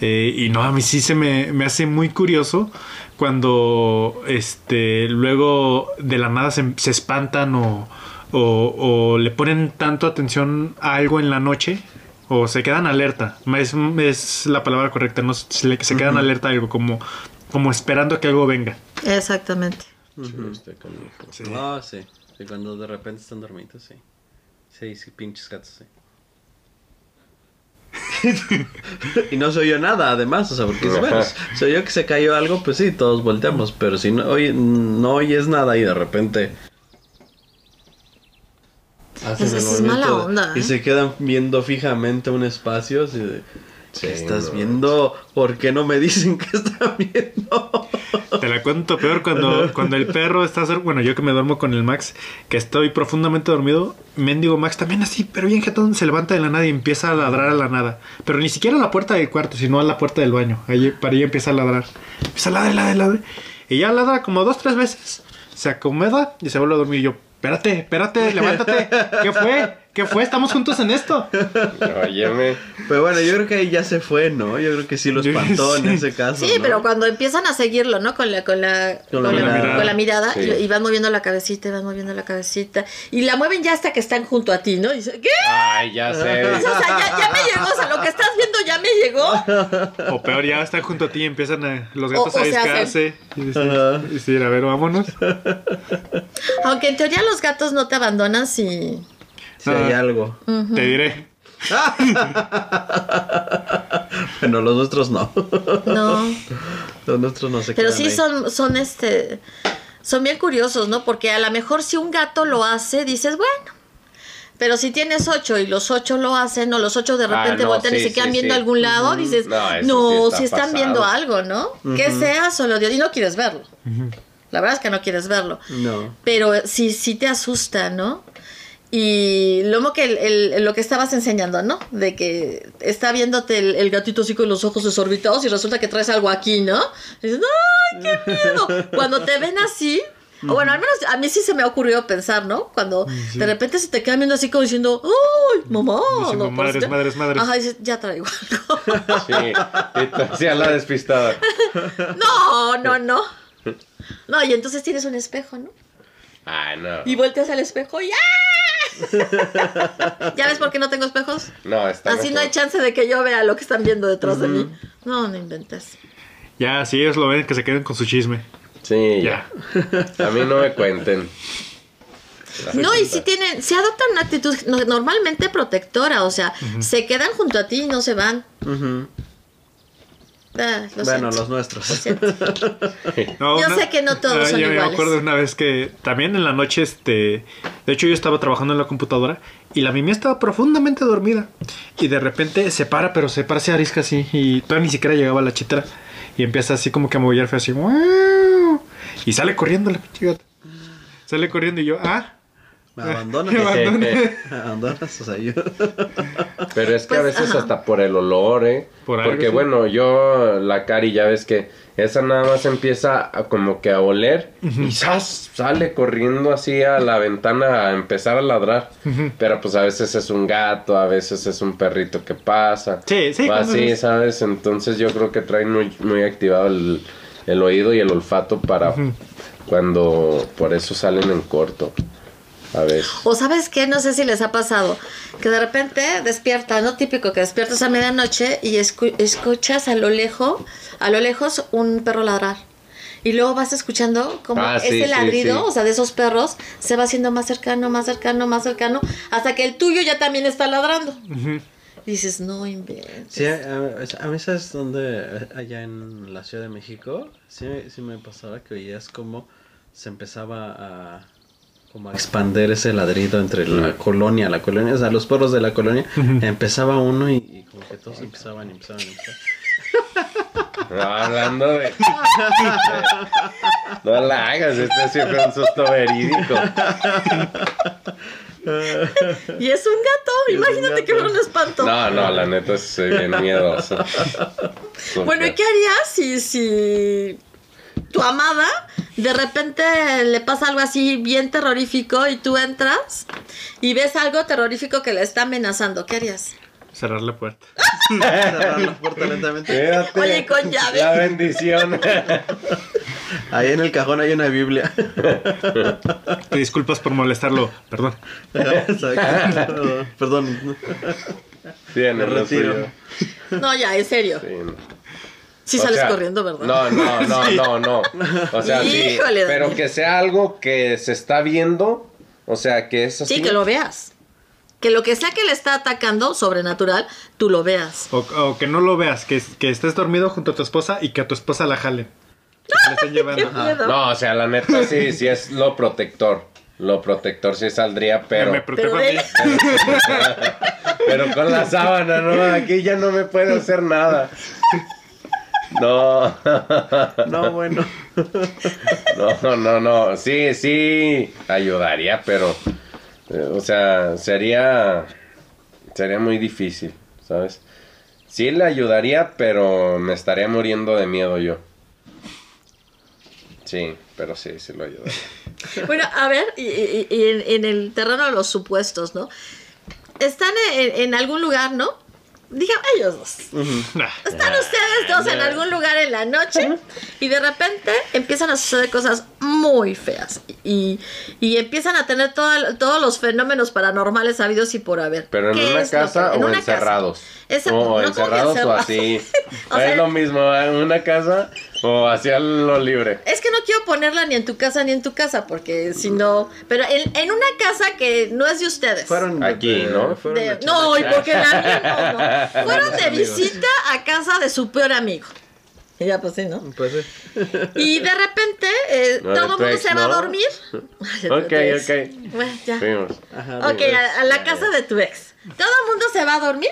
Eh, y no, a mí sí se me, me hace muy curioso cuando este luego de la nada se, se espantan o, o- o le ponen tanto atención a algo en la noche. O se quedan alerta. Es, es la palabra correcta. No se, le- se quedan alerta a algo, como, como esperando que algo venga. Exactamente. Sí, este canijo. Ah, sí. Sí, cuando de repente están dormidos, sí. Sí, sí, pinches gatos, sí. y no se oyó nada, además, o sea, porque si, bueno, se oyó que se cayó algo, pues sí, todos volteamos, pero si no, oye, no oyes nada y de repente... hacen el sí es mala onda, Y ¿eh? se quedan viendo fijamente un espacio así de... ¿Qué Sí, estás no. viendo? ¿Por qué no me dicen que están viendo? Te la cuento peor cuando, cuando el perro está cer- Bueno, yo que me duermo con el Max, que estoy profundamente dormido, mendigo Max también así, pero bien jetón, se levanta de la nada y empieza a ladrar a la nada. Pero ni siquiera a la puerta del cuarto, sino a la puerta del baño. Ahí, para ahí empieza a ladrar. Empieza a ladrar, ladrar, ladrar. Y ya ladra como dos, tres veces. Se acomoda y se vuelve a dormir. Y yo, espérate, espérate, levántate. ¿Qué fue? ¿Qué fue? Estamos juntos en esto. Óyeme. Pero bueno, yo creo que ahí ya se fue, ¿no? Yo creo que sí lo espantó en ese caso. Sí, ¿no? pero cuando empiezan a seguirlo, ¿no? Con la, con la, Con con la la, mirada. con la mirada Sí. y, y van moviendo la cabecita, y van moviendo la cabecita. Y la mueven ya hasta que están junto a ti, ¿no? Y dice, ¿qué? Ay, ya sé. O sea, ya, ya me llegó, o sea, lo que estás viendo ya me llegó. O peor, ya están junto a ti y empiezan a, los gatos O- a o se hacen. discarse. Y decir, y decir, a ver, vámonos. Aunque en teoría los gatos no te abandonan si... Si hay algo. Te diré. bueno, los nuestros no. No. Los nuestros no se Pero sí ahí. son, son este, son bien curiosos, ¿no? Porque a lo mejor si un gato lo hace, dices, bueno. Pero si tienes ocho y los ocho lo hacen, o los ocho de Ah, repente no, voltean y se quedan sí, viendo a sí. algún lado, dices, No, eso no, sí está si están pasado. viendo algo, ¿no? Que sea solo Dios, y no quieres verlo. La verdad es que no quieres verlo. No. Pero sí, sí te asusta, ¿no? Y lo que el- el- lo que estabas enseñando, ¿no? De que está viéndote el, el gatito así con los ojos desorbitados y resulta que traes algo aquí, ¿no? Y dices, ¡ay, qué miedo! Cuando te ven así, o bueno, al menos a mí sí se me ha ocurrido pensar, ¿no? Cuando de repente se te quedan viendo así como diciendo, ¡ay, mamá! Diciendo, no, "Madres, pues, madres, madres". Ajá, dices, ya traigo algo. Sí, te hacía la despistada. no, no, no. No, y entonces tienes un espejo, ¿no? Ay, no. Y volteas al espejo y ¡ah! ¿Ya ves por qué no tengo espejos? No, está Así no hay chance de que yo vea lo que están viendo detrás de mí. No, no inventes. Ya, si ellos lo ven, que se queden con su chisme. Sí, ya. A mí no me cuenten. No, y si tienen, si adoptan una actitud no- normalmente protectora, o sea, se quedan junto a ti y no se van. Ah, lo Bueno, siento. los nuestros. Lo siento. No, Yo sé que no todos Ah, son yo me iguales. acuerdo de una vez que también en la noche, este, de hecho yo estaba trabajando en la computadora y la mimia estaba profundamente dormida y de repente se para, pero se para, se arisca así y todavía ni siquiera llegaba a la chitera y empieza así como que a moverse así "Guau", y sale corriendo la pinche gata. Sale corriendo y yo, ah, Me abandonan. Me abandonan. Me abandonas, o sea, yo. Pero es que a Pues, veces ajá. hasta por el olor, ¿eh? Por algo, Porque sí. bueno, yo, la Cari, ya ves que esa nada más empieza a como que a oler y ¡zas! sale corriendo así a la ventana a empezar a ladrar. Pero pues a veces es un gato, a veces es un perrito que pasa. Sí, sí, así, es- ¿sabes? Entonces yo creo que traen muy, muy activado el, el oído y el olfato para cuando por eso salen en corto. A. O sabes qué, no sé si les ha pasado, que de repente despierta, ¿no? Típico que despiertas a medianoche y escu- escuchas a lo lejos, a lo lejos un perro ladrar. Y luego vas escuchando como Ah, ese sí, ladrido, sí. o sea, de esos perros, se va haciendo más cercano, más cercano, más cercano, hasta que el tuyo ya también está ladrando. Y dices, no inventes. Sí, a, a mí sabes dónde, allá en la Ciudad de México, sí, sí me pasaba que oías como se empezaba a como a expander ese ladrido entre la colonia, la colonia, o sea, los perros de la colonia, empezaba uno y, y como que todos empezaban y empezaban y empezaban. No, hablando de. No la hagas, este sí fue un susto verídico. Y es un gato, es un imagínate que gato. era un espanto. No, no, la neta soy bien miedoso. Bueno, ¿y qué harías si, si tu amada de repente le pasa algo así bien terrorífico y tú entras y ves algo terrorífico que le está amenazando? ¿Qué harías? cerrar la puerta. Cerrar la puerta lentamente. Quédate. Oye, con llave. La bendición. Ahí en el cajón hay una Biblia. Te disculpas por molestarlo, perdón. Perdón. Retiro. suyo. No, ya, en serio. Sí, no. Sí O sales sea, corriendo, ¿verdad? No, no, no, no, no. O sea, sí. Híjole, Pero que sea algo que se está viendo. O sea, que es así. Sí, que lo veas. Que lo que sea que le está atacando, sobrenatural, tú lo veas. O, o que no lo veas, que, que estés dormido junto a tu esposa y que a tu esposa la. Que estén llevando. Miedo. No, o sea, la neta sí, sí es lo protector. Lo protector sí saldría, pero. Me protejo Pero a mí. Pero con la sábana, ¿no? Aquí ya no me puede hacer nada. No. No, bueno. No, no, no. Sí, sí, ayudaría, pero. eh, o sea, sería. Sería muy difícil, ¿sabes? Sí le ayudaría, pero me estaría muriendo de miedo yo. Sí, pero sí, sí lo ayudaría. Bueno, a ver, y, y- y en, en el terreno de los supuestos, ¿no? Están en, en algún lugar, ¿no? Digan, ellos dos. Están ustedes dos en algún lugar en la noche y de repente empiezan a suceder cosas muy feas y, y empiezan a tener todo- todos los fenómenos paranormales habidos y por haber. Pero en ¿Qué una casa que- o encerrados. No, ¿cómo que encerrados o así. O sea, es lo mismo, en una casa O hacía lo libre. Es que no quiero ponerla ni en tu casa ni en tu casa, porque si no. Pero en, en una casa que no es de ustedes. Fueron Aquí, ¿no? Fueron De- a no, y porque la mía no, no. Fueron de visita a casa de su peor amigo. Y ya, pues sí, ¿no? Pues sí. Y de repente eh, No, de todo el mundo ex, se va a dormir. Ay, de Ok, ok. Bueno, ya. Fuimos. Ajá, Ok, a, a la casa de tu ex. Todo el mundo se va a dormir.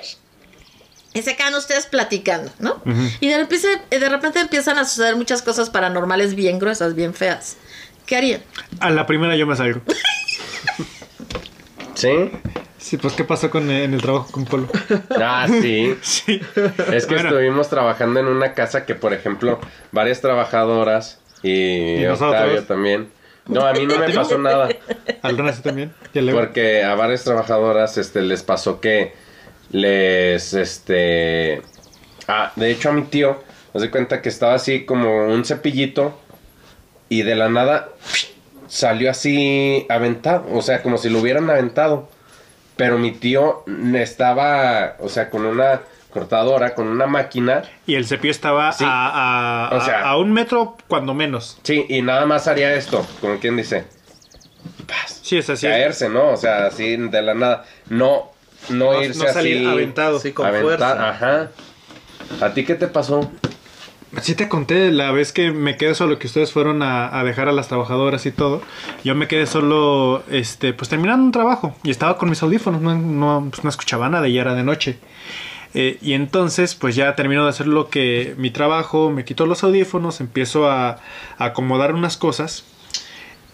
Y se quedan ustedes platicando, ¿no? Y de repente, de repente empiezan a suceder muchas cosas paranormales bien gruesas, bien feas. ¿Qué harían? A la primera yo me salgo. ¿Sí? Sí, pues ¿qué pasó con en el trabajo con Polo? Ah, sí. Sí. Es que Bueno, estuvimos trabajando en una casa que, por ejemplo, varias trabajadoras y, ¿Y? Octavio también. No, a mí no me pasó nada. Al Renace también. Porque a varias trabajadoras este, les pasó que les, este... Ah, de hecho a mi tío, me di cuenta que estaba así como un cepillito y de la nada salió así aventado, o sea, como si lo hubieran aventado. Pero mi tío estaba, o sea, con una cortadora, con una máquina. Y el cepillo estaba Sí. a, a- O sea- a- a un metro cuando menos. Sí, y nada más haría esto, como quien dice. Paz. Sí, es así. Caerse, ¿no? O sea, así de la nada. No, no, No- irse no salir así. aventado. Sí, con aventar, fuerza. Ajá. ¿A ti qué te pasó? Sí te conté la vez que me quedé solo, que ustedes fueron a, a dejar a las trabajadoras y todo. Yo me quedé solo, este, pues terminando un trabajo. Y estaba con mis audífonos, no, no, pues, no escuchaba nada y ya era de noche. Eh, y entonces, pues ya termino de hacer lo que mi trabajo, me quito los audífonos, empiezo a, a acomodar unas cosas.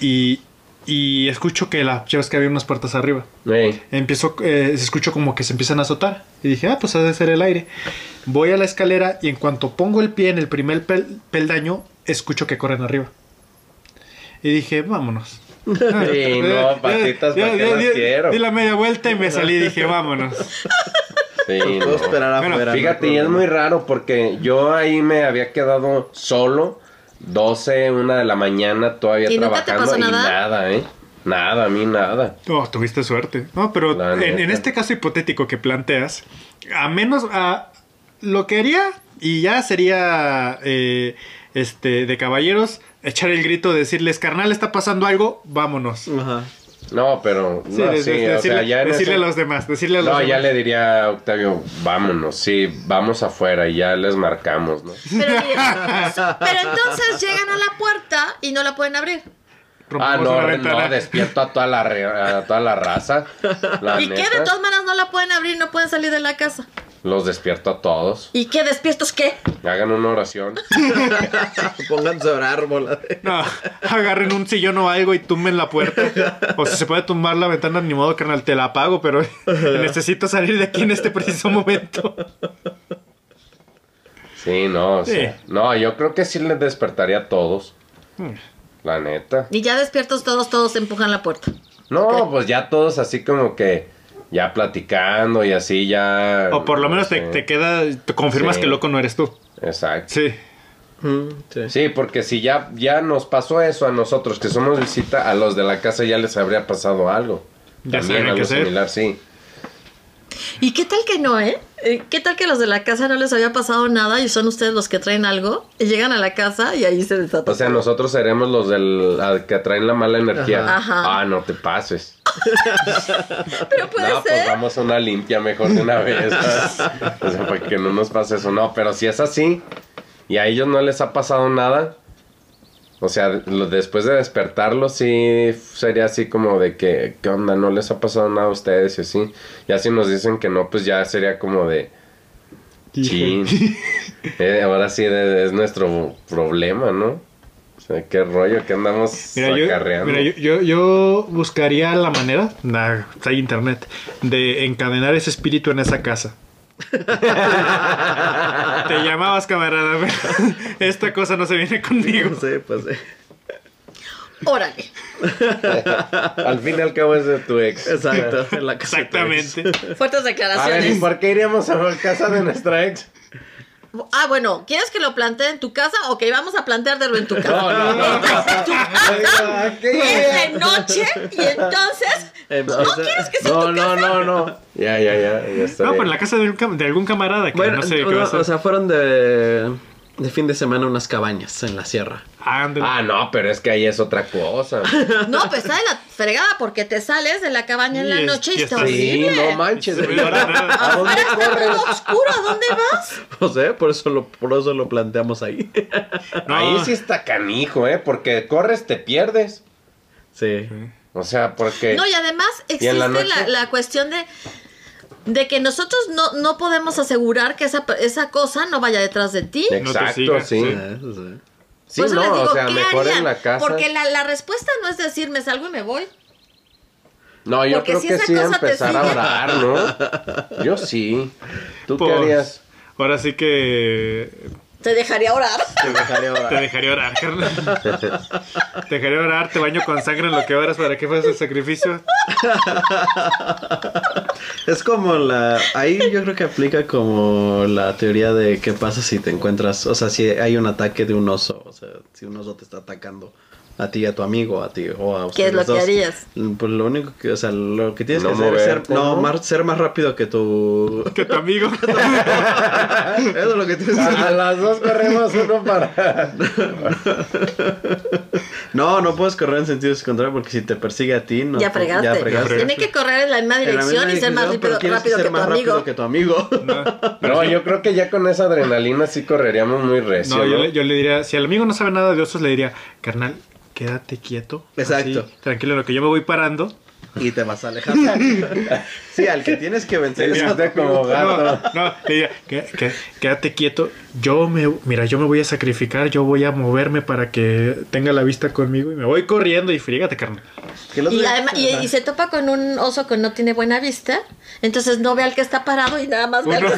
Y, y escucho que la, ya ves que había unas puertas arriba. Ey, Empiezo, eh, se escucho como que se empiezan a azotar. Y dije, ah, pues ha de ser el aire. Voy a la escalera y en cuanto pongo el pie en el primer pel- peldaño, escucho que corren arriba. Y dije, vámonos. Sí, no, patitas, ¿para qué las di, quiero? di la media vuelta y me salí y dije, vámonos. sí, Puedo no. esperar Bueno, afuera. Fíjate, no y es muy raro porque yo ahí me había quedado solo, 12, una de la mañana, todavía ¿Y nunca te trabajando pasó y nada? nada, ¿eh? Nada, a mí nada. Oh, tuviste suerte. No, pero en, en este caso hipotético que planteas, a menos a lo que haría, y ya sería eh, este de caballeros, echar el grito, decirles, carnal, está pasando algo, vámonos. Ajá. No, pero Sí, no, de- sí, de- o decirle, sea, ya decirle ese- a los demás, decirle a los No, ya demás. le diría a Octavio, vámonos, sí, vamos afuera y ya les marcamos, ¿no? Pero, pero entonces llegan a la puerta y no la pueden abrir. Ah, no, no, despierto a toda la, re- a toda la raza. La ¿Y qué? neta, De todas maneras no la pueden abrir, no pueden salir de la casa. Los despierto a todos. ¿Y qué? ¿Despiertos qué? Hagan una oración. Pónganse a orar, bola de- No, agarren un sillón o algo y tumben la puerta. O si se puede tumbar la ventana, ni modo, carnal, te la apago, pero necesito salir de aquí en este preciso momento. Sí, no, o sea, Sí. no, yo creo que sí les despertaría a todos. La neta. Y ya despiertos todos, todos empujan la puerta. No, pues ya todos así como que ya platicando y así ya. O por lo menos te, Sí. te queda, te confirmas Sí. que loco no eres tú. Exacto. Sí. Mm, sí. Sí, porque si ya, ya nos pasó eso a nosotros que somos visita, a los de la casa ya les habría pasado algo. Ya También algo hacer. similar, sí. ¿Y qué tal que no, eh? Eh, ¿Qué tal que los de la casa no les había pasado nada y son ustedes los que traen algo? Y llegan a la casa y ahí se desata. O sea, nosotros seremos los del que traen la mala energía. Ajá. Ah, no te pases. Pero puede no, pues ser. vamos a una limpia mejor de una vez. o sea, para que no nos pase eso. No, pero si es así y a ellos no les ha pasado nada, o sea, lo- después de despertarlos, sí sería así como de que, ¿qué onda? No les ha pasado nada a ustedes y así. Ya si nos dicen que no, pues ya sería como de, chin. Eh, ahora sí es nuestro problema, ¿no? O sea, qué rollo que andamos Mira, yo, mira, yo, yo, yo buscaría la manera, nah, hay internet, de encadenar ese espíritu en esa casa. Te llamabas, camarada. pero Esta cosa no se viene conmigo. Sí, pues sí. Órale. Al fin y al cabo es de tu ex. Exacto. en la casa de tu ex. Exactamente. Fuertes A ver, ¿y declaraciones. por qué iríamos a la casa de nuestra ex? Ah, bueno, ¿quieres que lo plantee en tu casa? Ok, vamos a planteártelo en tu casa. No, no, no. Estás en tu casa, Oiga, ¿qué? es de noche y entonces no quieres que sea No, tu no, casa. no, no. Ya, ya, ya. ya está No, pero en la casa de, un cam- de algún camarada que Bueno, no sé qué no, va a ser. o sea, fueron de. De fin de semana unas cabañas en la sierra. Ah, no, pero es que ahí es otra cosa. No, pues está de la fregada porque te sales de la cabaña en la Y noche y, está Sí, no manches. Sí, ¿y ahora ¿verdad? ¿A dónde está todo oscuro, ¿a dónde vas? No sé, por eso lo, por eso lo planteamos ahí. No. Ahí sí está canijo, ¿eh? Porque corres, te pierdes. Sí. O sea, porque... No, y además ¿Y existe la cuestión de, de que nosotros no, no podemos asegurar que esa, esa cosa no vaya detrás de ti. No te Exacto, sí. sí. Eso sí. Sí, Por eso no, les digo, o sea, ¿qué mejor harían? en la casa. Porque la, la respuesta no es decir, me salgo y me voy. No, yo porque creo si que sí empezar a orar, ¿no? Yo sí. ¿Tú qué Pues, harías? Ahora sí que Te dejaría orar. Te dejaré ahora. te dejaría orar, carnal. te dejaría orar, te baño con sangre en lo que oras para que fuese el sacrificio. Es como la. Ahí yo creo que aplica como la teoría de qué pasa si te encuentras. O sea, si hay un ataque de un oso. O sea, si un oso te está atacando a ti, a tu amigo, a ti o a ¿Qué es lo ustedes que dos. harías? Pues lo único que. O sea, lo que tienes No que hacer es ser. No, más- ser más rápido que tu. Que tu amigo. Eso es lo que tienes que hacer. A las dos corremos uno para... No, no puedes correr en sentido contrario porque si te persigue a ti, no. ya fregaste. Ya fregaste. fregaste. Tiene que correr en la misma la dirección y ser más rápido, pero tienes rápido ser que tu más amigo. rápido que tu amigo. No, yo creo que ya con esa adrenalina sí correríamos muy recio, No, yo, yo le diría, si el amigo no sabe nada de osos, le diría, carnal, quédate quieto. Exacto. así, tranquilo, lo que yo me voy parando. Y te vas a alejar. sí, al que tienes que vencer es a tu Viste como No, gato. no, "Qué- qué- quédate quieto. Yo me, mira, yo me voy a sacrificar, yo voy a moverme para que tenga la vista conmigo y me voy corriendo y frígate, carnal. Y, además, y, y se topa con un oso que no tiene buena vista, entonces no ve al que está parado y nada más ve al que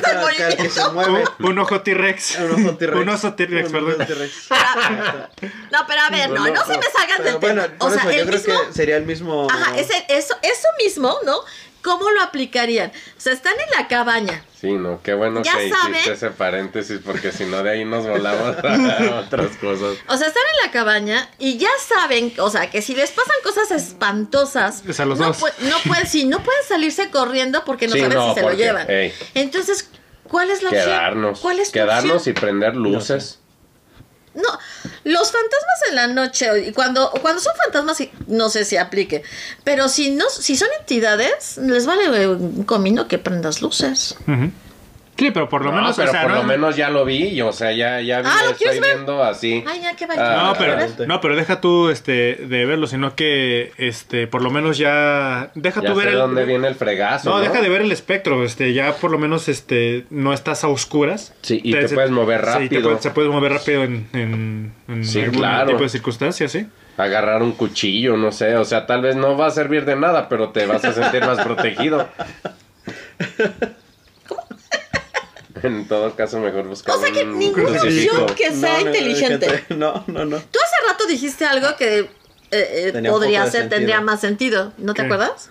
está mueve. Un, un ojo T-Rex. Un oso T-Rex. Un oso T-Rex, Un perdón. T-Rex. No, pero a ver, no, no se me salgan del bueno, tema. O sea, eso, yo el creo mismo... que sería el mismo. Ajá, ese, eso, eso mismo, ¿no? ¿Cómo lo aplicarían? O sea, están en la cabaña. Sí, no, qué bueno Ya que sabe. hiciste ese paréntesis porque si no de ahí nos volamos a otras cosas. O sea, están en la cabaña y ya saben, o sea, que si les pasan cosas espantosas, Es a los no, dos. no pueden, sí, no pueden salirse corriendo porque no Sí, saben no, si se lo llevan. ey. Entonces, ¿cuál es la opción? Quedarnos. ¿Cuál es tu Quedarnos opción? y prender luces. No, los fantasmas en la noche, y cuando, cuando son fantasmas, no sé si aplique, pero si no, si son entidades, les vale un comino que prendas luces. Sí, pero por lo no, menos, pero o sea, por no, lo menos ya lo vi, y, o sea, ya, ya vi, Ah, ¿lo estoy ver? viendo así. Ay, ya, qué Ah, No, vaya. pero, no, pero deja tú este, de verlo, sino que este, por lo menos ya. Deja ya tú ver sé el. dónde viene el fregazo. no, No, deja de ver el espectro, este, ya por lo menos este, no estás a oscuras. Sí, y te puedes mover Sí, te rápido. puedes- se puede mover rápido en, en, en Sí, algún claro. tipo de circunstancias, ¿sí? Agarrar un cuchillo, no sé. O sea, tal vez no va a servir de nada, pero te vas a sentir más protegido. En todo caso, mejor buscar O sea que crucifijo. opción que sea No, no, inteligente. No, no, no. Tú hace rato dijiste algo que eh, eh, podría ser, sentido. tendría más sentido. ¿No te ¿Qué? acuerdas?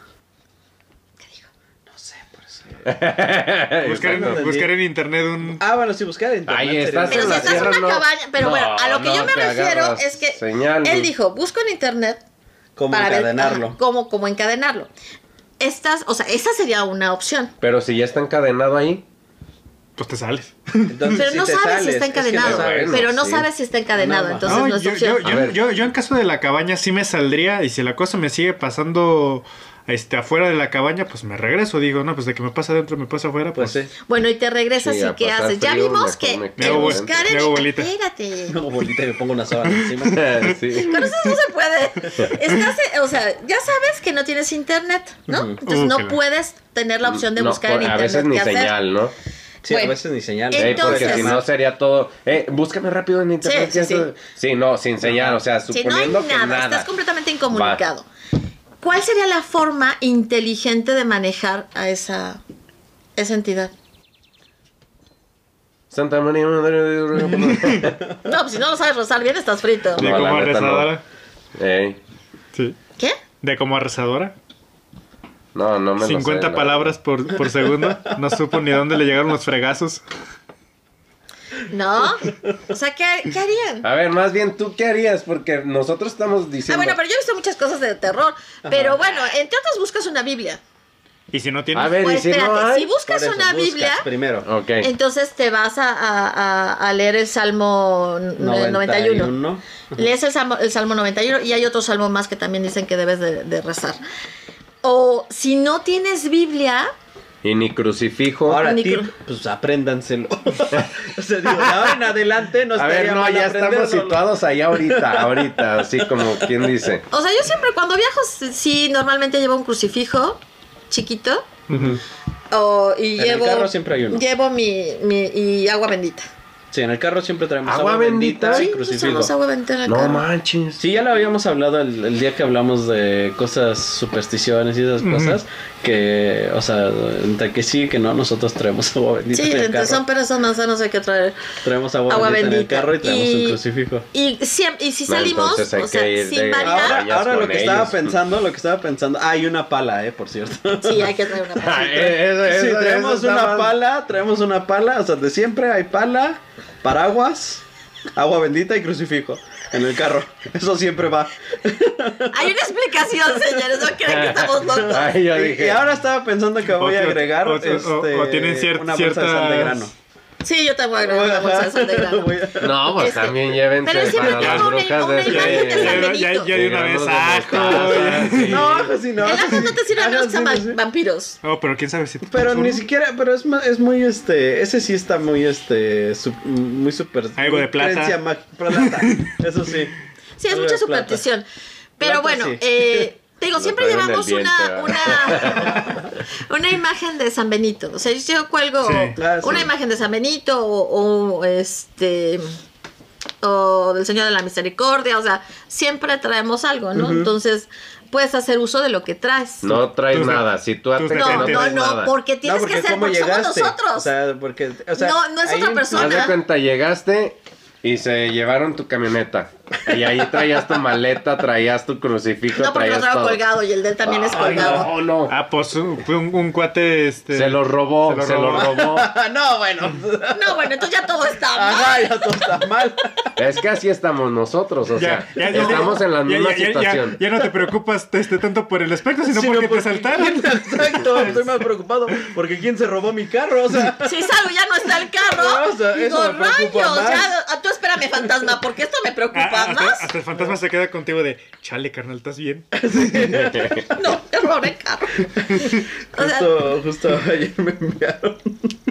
No sé, por eso. Buscar, en, buscar en internet un. Ah, bueno, sí, buscar en internet. Ahí estás Pero en si estás en una no. cabaña, pero bueno, a lo que No, yo me refiero es que señal. él dijo, busco en internet Cómo ver encadenarlo. cómo encadenarlo. Estas, o sea, esa sería una opción. Pero si ya está encadenado ahí, Pues te sales. Entonces, Pero no te sabes sales, si está es que no encadenado. sabes. pero no sí. sabes si está encadenado, entonces no, No, es yo, opción. yo, A yo, ver. yo- yo en caso de la cabaña sí me saldría y si la cosa me sigue pasando este, afuera de la cabaña, pues me regreso. Digo, no, pues de que me pasa adentro, me pasa afuera, Pues pues, sí. Bueno, y te regresas Sí, y a ¿qué haces? Ya vimos que me bol- buscar me en... hago bolita. Espérate. No, bolita y me pongo una sábana encima. sí. Con eso no se puede. Estás, o sea, ya sabes que no tienes internet, ¿no? Entonces Uh, no que puedes tener la opción de No, buscar por- en a internet veces ni señal, ¿no? Sí, a Bueno, veces ni señal. Eh, Entonces- porque si no sería todo. Eh, búscame rápido en internet. Sí, no, sin señal. O sea, Si no hay suponiendo que nada, nada. estás completamente incomunicado. ¿Cuál sería la forma inteligente de manejar a esa, esa entidad? Santa María Madre de Dios. No, pues si no lo sabes rezar bien, estás frito. de No, como no. rezadora. Sí. ¿Qué? De como rezadora. No, no me lo sé, 50 la- palabras por, por segundo. No supo ni dónde le llegaron los fregazos. ¿No? O sea, ¿qué, qué harían? A ver, más bien, ¿tú qué harías? Porque nosotros estamos Ah, diciendo. bueno, pero yo he visto muchas cosas de terror. Pero bueno, entre otras buscas una Biblia. Y si no tienes. A ver, ¿y Pues si no hay? si buscas eso, una buscas Biblia, Primero. Ok. entonces te vas a, a- a- a leer el Salmo n- 91. 91. Lees el salmo, el salmo 91 y hay otro salmo más que también dicen que debes de, de rezar. O si no tienes Biblia, Y ni crucifijo. Ahora, Ni tip, cru- pues apréndanselo. o sea, digo, de ahora en adelante no a ver, no, mal ya estamos situados ahí ahorita, ahorita, así como quien dice. o sea, yo siempre cuando viajo, sí, normalmente llevo un crucifijo chiquito. O, y En el llevo, carro siempre hay uno. Llevo mi, mi y agua bendita. Sí, en el carro siempre traemos ¿Agua agua, bendita? bendita, Sí, y Sí, crucifijo. usamos agua bendita en el No carro. manches. Sí, ya lo habíamos hablado el, el día que hablamos de cosas, supersticiones y esas cosas. Que, o sea, entre que sí y que no, nosotros traemos agua bendita Sí, en el entre carro. son peras son manzanas hay que traer Traemos agua, agua bendita, en el carro y traemos Y- un crucifijo. Y, siem- y si salimos, o sea, sin variar, Ahora- lo que estaba pensando, lo que estaba pensando, ah, hay una pala, eh, por cierto. sí, hay que traer una Ah, pala. eh, eso- Sí, eso- traemos eso una mal. pala, traemos una pala, o sea, de siempre hay pala, paraguas, agua bendita y crucifijo en el carro. Eso siempre va. Hay una explicación, señores, no crean que estamos locos. Ay, yo Y, dije. y ahora estaba pensando que voy a O- agregar o- o- este, o tienen cier- una bolsa de sal de ciertas- grano. Sí, yo te voy a agregar una bolsa de sal de grano. No, pues Este, también llévense pero siempre para tengo las una- brujas una de imagen de San Ya, Benito. ya, ya de una vez mostaza, sí. No, ajo sí, no. El ajo no te sirve a menos que sean Ajá, sí, va- sí. vampiros. No, pero quién sabe si. Pero ni siquiera, pero es, ma- es muy este, ese sí está muy este, sup- muy super. Algo de plata. creencia plata, Eso sí. Sí, es mucha plata. superstición. Pero Plata, bueno, sí. eh, te digo, Lo siempre llevamos una, una, una imagen de San Benito. O sea, yo cuelgo Sí. Sí. una imagen de San Benito o, o, este o del Señor de la Misericordia. O sea, siempre traemos algo, ¿no? Entonces, puedes hacer uso de lo que traes. No traes nada. Si tú atentas, No, no no, traes no, nada. porque tienes no, porque que ser, ¿cómo porque somos llegaste? nosotros. O sea, porque, o sea, No, no es otra persona. Haz de cuenta, llegaste y se llevaron tu camioneta. Y ahí traías tu maleta, traías tu crucifijo, no, porque lo traías traigo todo. colgado y el de él también es colgado. no, no. Ah, pues fue un, un cuate. Este, Se lo robó, se lo robó. no, bueno. No, bueno, entonces ya todo está mal. Ajá, ya todo está mal. Es que así estamos nosotros, o sea, estamos en la ya- misma ya- ya- situación. Ya, no te preocupas este, tanto por el aspecto, sino Sí, porque no, te saltaron. Exacto, estoy más preocupado porque quién se robó mi carro, o sea. Si salgo ya no está el carro. No, o sea, digo, eso me preocupa rayos, más. ya, ah, tú espérame, fantasma, porque esto me Ah, hasta, el fantasma se queda contigo de, chale, carnal, ¿estás bien? No, te robé carro. O sea, Justo, justo ayer me enviaron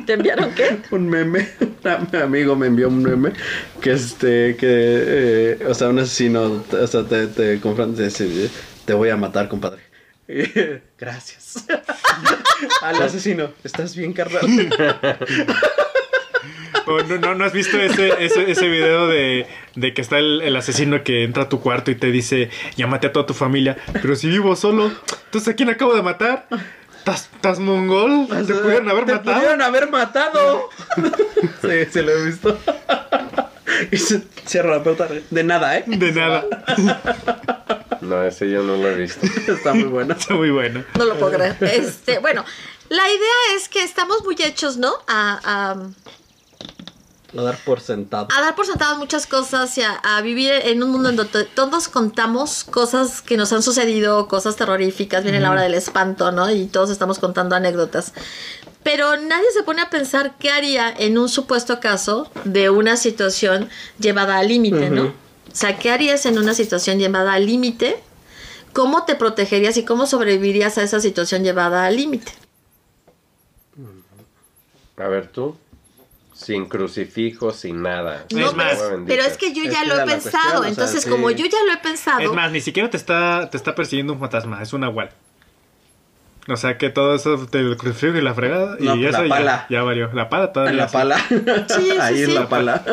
¿te enviaron qué? un meme. Un amigo me envió un meme que este, que, eh, o sea, un asesino, o sea, te, te confronta y dice, te voy a matar, compadre. Gracias. Al asesino, ¿estás bien, carnal? O no, no, ¿no has visto ese, ese, ese video de, de que está el, el asesino que entra a tu cuarto y te dice, llámate a toda tu familia, pero si vivo solo, entonces ¿a quién acabo de matar? ¿Estás, mongol? ¿Te pudieron haber Te matado? pudieron haber matado. sí, se lo he visto. y se cierra la puerta. De nada, ¿eh? De nada. No, ese yo no lo he visto. Está muy bueno. Está muy bueno. No lo puedo creer. Este, bueno, la idea es que estamos muy hechos, ¿no? A, a, A dar por sentado. a dar por sentado muchas cosas y a, a vivir en un mundo en donde todos contamos cosas que nos han sucedido, cosas terroríficas, viene la hora del espanto, ¿no? Y todos estamos contando anécdotas. Pero nadie se pone a pensar qué haría en un supuesto caso de una situación llevada al límite, ¿no? O sea, ¿qué harías en una situación llevada al límite? ¿Cómo te protegerías y cómo sobrevivirías a esa situación llevada al límite? A ver tú. Sin crucifijo, sin nada. No, Es más, pero, es, es que yo Es ya lo he pensado. cuestión, o sea, Entonces, sí. como yo ya lo he pensado, Es más, ni siquiera te está, te está persiguiendo un fantasma, es un nahual. O sea que todo eso del crucifijo y la fregada. No, y pues, eso la ya- pala. Ya, valió. La pala En todavía. la pala. Sí, sí, ahí sí. en la pala.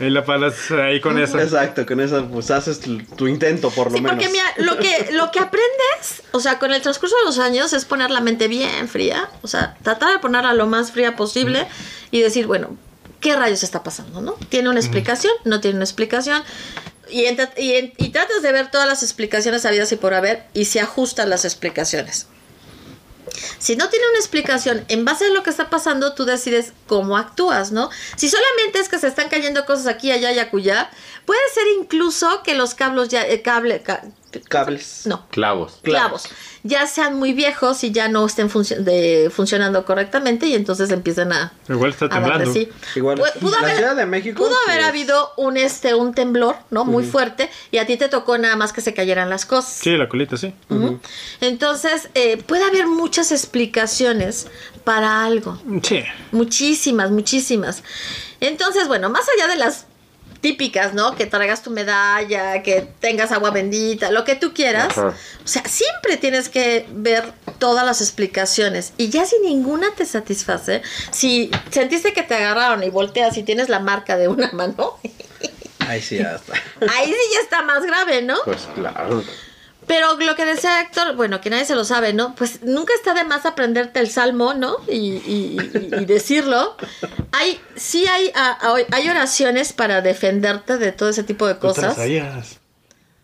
Ahí la pala es ahí con eso. Exacto, con eso pues haces tu, tu intento por lo Sí, menos. porque mira, lo que, lo que aprendes, o sea, con el transcurso de los años es poner la mente bien fría, o sea, tratar de ponerla lo más fría posible y decir, bueno, ¿qué rayos está pasando, no? ¿Tiene una explicación? ¿No tiene una explicación? Y, y, en- y tratas de ver todas las explicaciones habidas y por haber y se ajustan las explicaciones. Si no tiene una explicación, en base a lo que está pasando, tú decides cómo actúas, ¿no? Si solamente es que se están cayendo cosas aquí, allá y acullá, puede ser incluso que los cablos ya, eh, cable, ca- Cables. no, Clavos. clavos, ya sean muy viejos y ya no estén funcio- de- funcionando correctamente y entonces empiezan a, Igual está temblando. así. Igual, Pu- pudo la haber, Ciudad de México, pudo haber pues- habido un este un temblor, ¿no? Muy fuerte y a ti te tocó nada más que se cayeran las cosas. Sí, la colita, sí. Entonces, eh, puede haber muchas explicaciones para algo. Sí. Muchísimas, muchísimas. Entonces, bueno, más allá de las típicas, ¿no? Que traigas tu medalla, que tengas agua bendita, lo que tú quieras. Ajá. O sea, siempre tienes que ver todas las explicaciones. Y ya si ninguna te satisface, si sentiste que te agarraron y volteas y tienes la marca de una mano, Ahí sí, ya está. ahí sí ya está más grave, ¿no? Pues claro. Pero lo que decía Héctor, bueno, que nadie se lo sabe, ¿no? Pues nunca está de más aprenderte el salmo, ¿no? Y, y- y- y decirlo. Hay, sí hay, ah, hay oraciones para defenderte de todo ese tipo de cosas.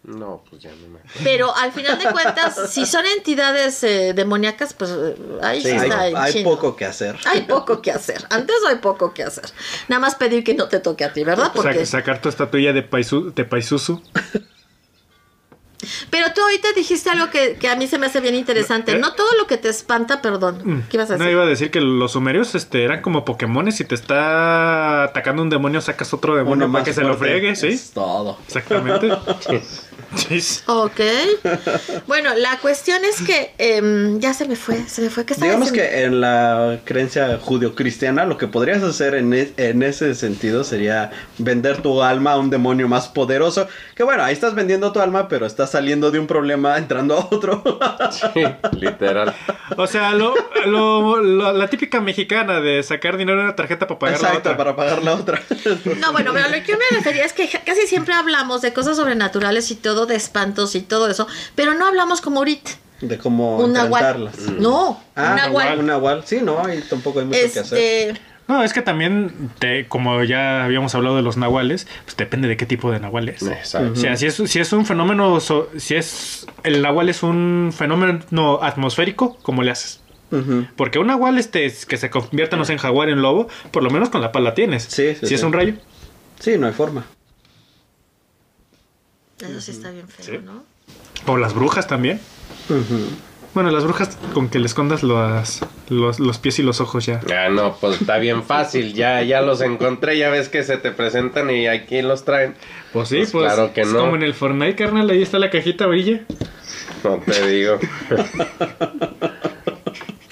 No, pues ya no me acuerdo. Pero al final de cuentas, si son entidades eh, demoníacas, pues eh, ahí sí, hay, está hay poco que hacer. Hay poco que hacer. Antes hay poco que hacer. Nada más pedir que no te toque a ti, ¿verdad? O sea, Porque... sacar tu estatuilla de, paisu, de Paisuzu. Pero tú ahorita dijiste algo que, que a mí se me hace bien interesante. No todo lo que te espanta, perdón. ¿Qué ibas a No decir? iba a decir que los sumerios este, eran como Pokémones. Si te está atacando un demonio, sacas otro demonio Uno para más que se lo friegue, ¿sí? Es todo. Exactamente. Sí. Ok. Bueno, la cuestión es que em, ya se me fue, se me fue. ¿Qué Digamos diciendo? que en la creencia judio-cristiana lo que podrías hacer en, e- en ese sentido sería vender tu alma a un demonio más poderoso. Que bueno, ahí estás vendiendo tu alma, pero estás saliendo de un problema entrando a otro. Sí, literal. O sea, lo, lo- lo- la típica mexicana de sacar dinero en una tarjeta para pagar la Exacto, otra. para pagar la otra. No, bueno, pero lo que yo me refería es que casi siempre hablamos de cosas sobrenaturales y todo, de espantos y todo eso, pero no hablamos como ahorita. De cómo Un nahual. enfrentarlas. No, Ah, un nahual. un nahual. Sí, no, ahí tampoco hay mucho que hacer. No, es que también, te, como ya habíamos hablado de los nahuales, pues depende de qué tipo de nahual es. Exacto. O sea, si es, si es un fenómeno, so- si es el nahual es un fenómeno atmosférico, ¿cómo le haces? Porque un nahual este, que se convierta, no sé, en jaguar, en lobo, por lo menos con la pala tienes. Sí, sí, si es un rayo. Sí, no hay forma. eso sí está bien feo, Sí. ¿no? O las brujas también. Bueno, las brujas con que le escondas los, los, los pies y los ojos ya. Ah, no, pues está bien fácil. Ya, ya los encontré. Ya ves que se te presentan y aquí los traen. Pues sí, Pues pues, claro que es no. como en el Fortnite, carnal, ahí está la cajita brilla. No te digo.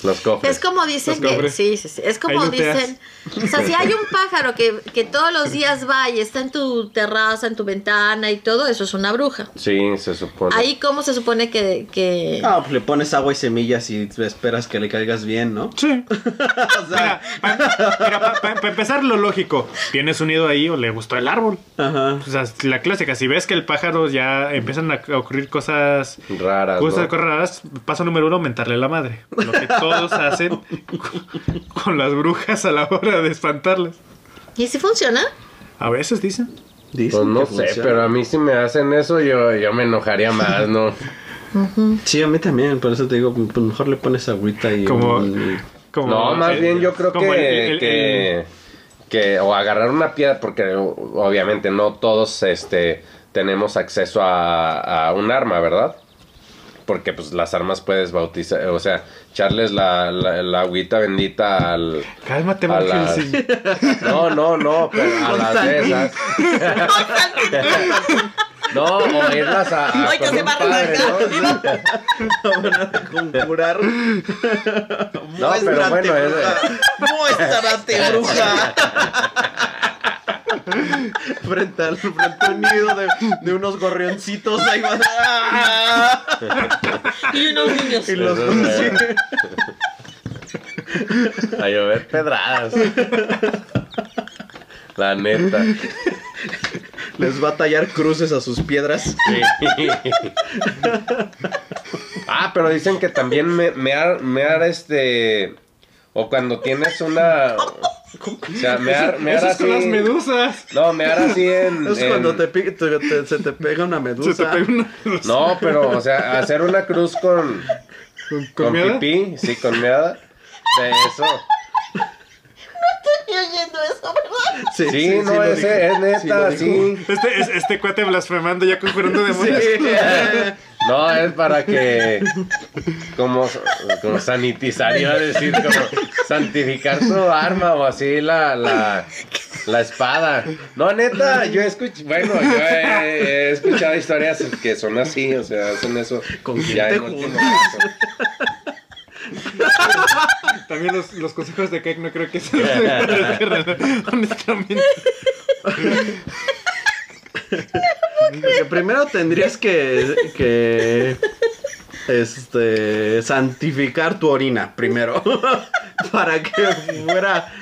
Los cofres. Es como dicen Los que, sí, sí, sí, es como Ahí dicen, o sea, si hay un pájaro que, que todos los días va y está en tu terraza, en tu ventana y todo, eso es una bruja. Sí, se supone. Ahí cómo se supone que, que... Ah, pues le pones agua y semillas y esperas que le caigas bien, ¿no? Sí. O sea, Mira, para empezar, lo lógico. Tienes un nido ahí o le gustó el árbol. ajá. O sea, la clásica, si ves que el pájaro ya empiezan a ocurrir cosas, Raras. cosas ¿no? cosas raras, paso número uno, mentarle la madre. Lo que todos hacen con, con las brujas a la hora de espantarlas. ¿Y si funciona? A veces dicen. Dicen Pues no que sé, funciona. pero a mí si me hacen eso yo, yo me enojaría más, ¿no? Sí, a mí también, por eso te digo, pues mejor le pones agüita y... Como- un- Como, No, más bien yo creo que, como el- el- que, el- que- o agarrar una piedra, porque obviamente no todos este tenemos acceso a, a un arma, ¿verdad? Porque pues las armas puedes bautizar, o sea, echarles la, la, la agüita bendita al... Cálmate, a las-. No, no, no, pero a las de esas. No, o irlas a, a Ay, que con se va a padre. ¿no? Van a conjurar. No, pero bueno, es, Muéstrate, bruja. frente, al, frente a un nido de, de unos gorrioncitos ahí va. Y unos niños. Y los a llover pedradas. La neta. les va a tallar cruces a sus piedras. Sí. Ah, pero dicen que también me, mear, mear este. O cuando tienes una. O sea, mear, mear Eso es así. con las medusas. No, mear así en. Es en- cuando te, pi- te- te- se te pega una Se te medusa. pega una medusa. No, pero, o sea, hacer una cruz con. ¿Con, Con con miada? pipí, sí, con meada. O sea, eso. Estoy oyendo eso, ¿verdad? Sí, no, lo ese es neta, Sí, sí. Este, es- este cuate blasfemando ya conjurando demonios. No, es para que. Como, como sanitizar, iba a decir, como santificar tu arma o así la, la, la espada. No, neta, yo he escuchado. Bueno, yo he, he escuchado historias que son así, o sea, hacen eso. ¿Con quién ya te caso. También los, los consejos de Keck no creo que sean honestamente. Porque primero tendrías que, que este santificar tu orina primero para que fuera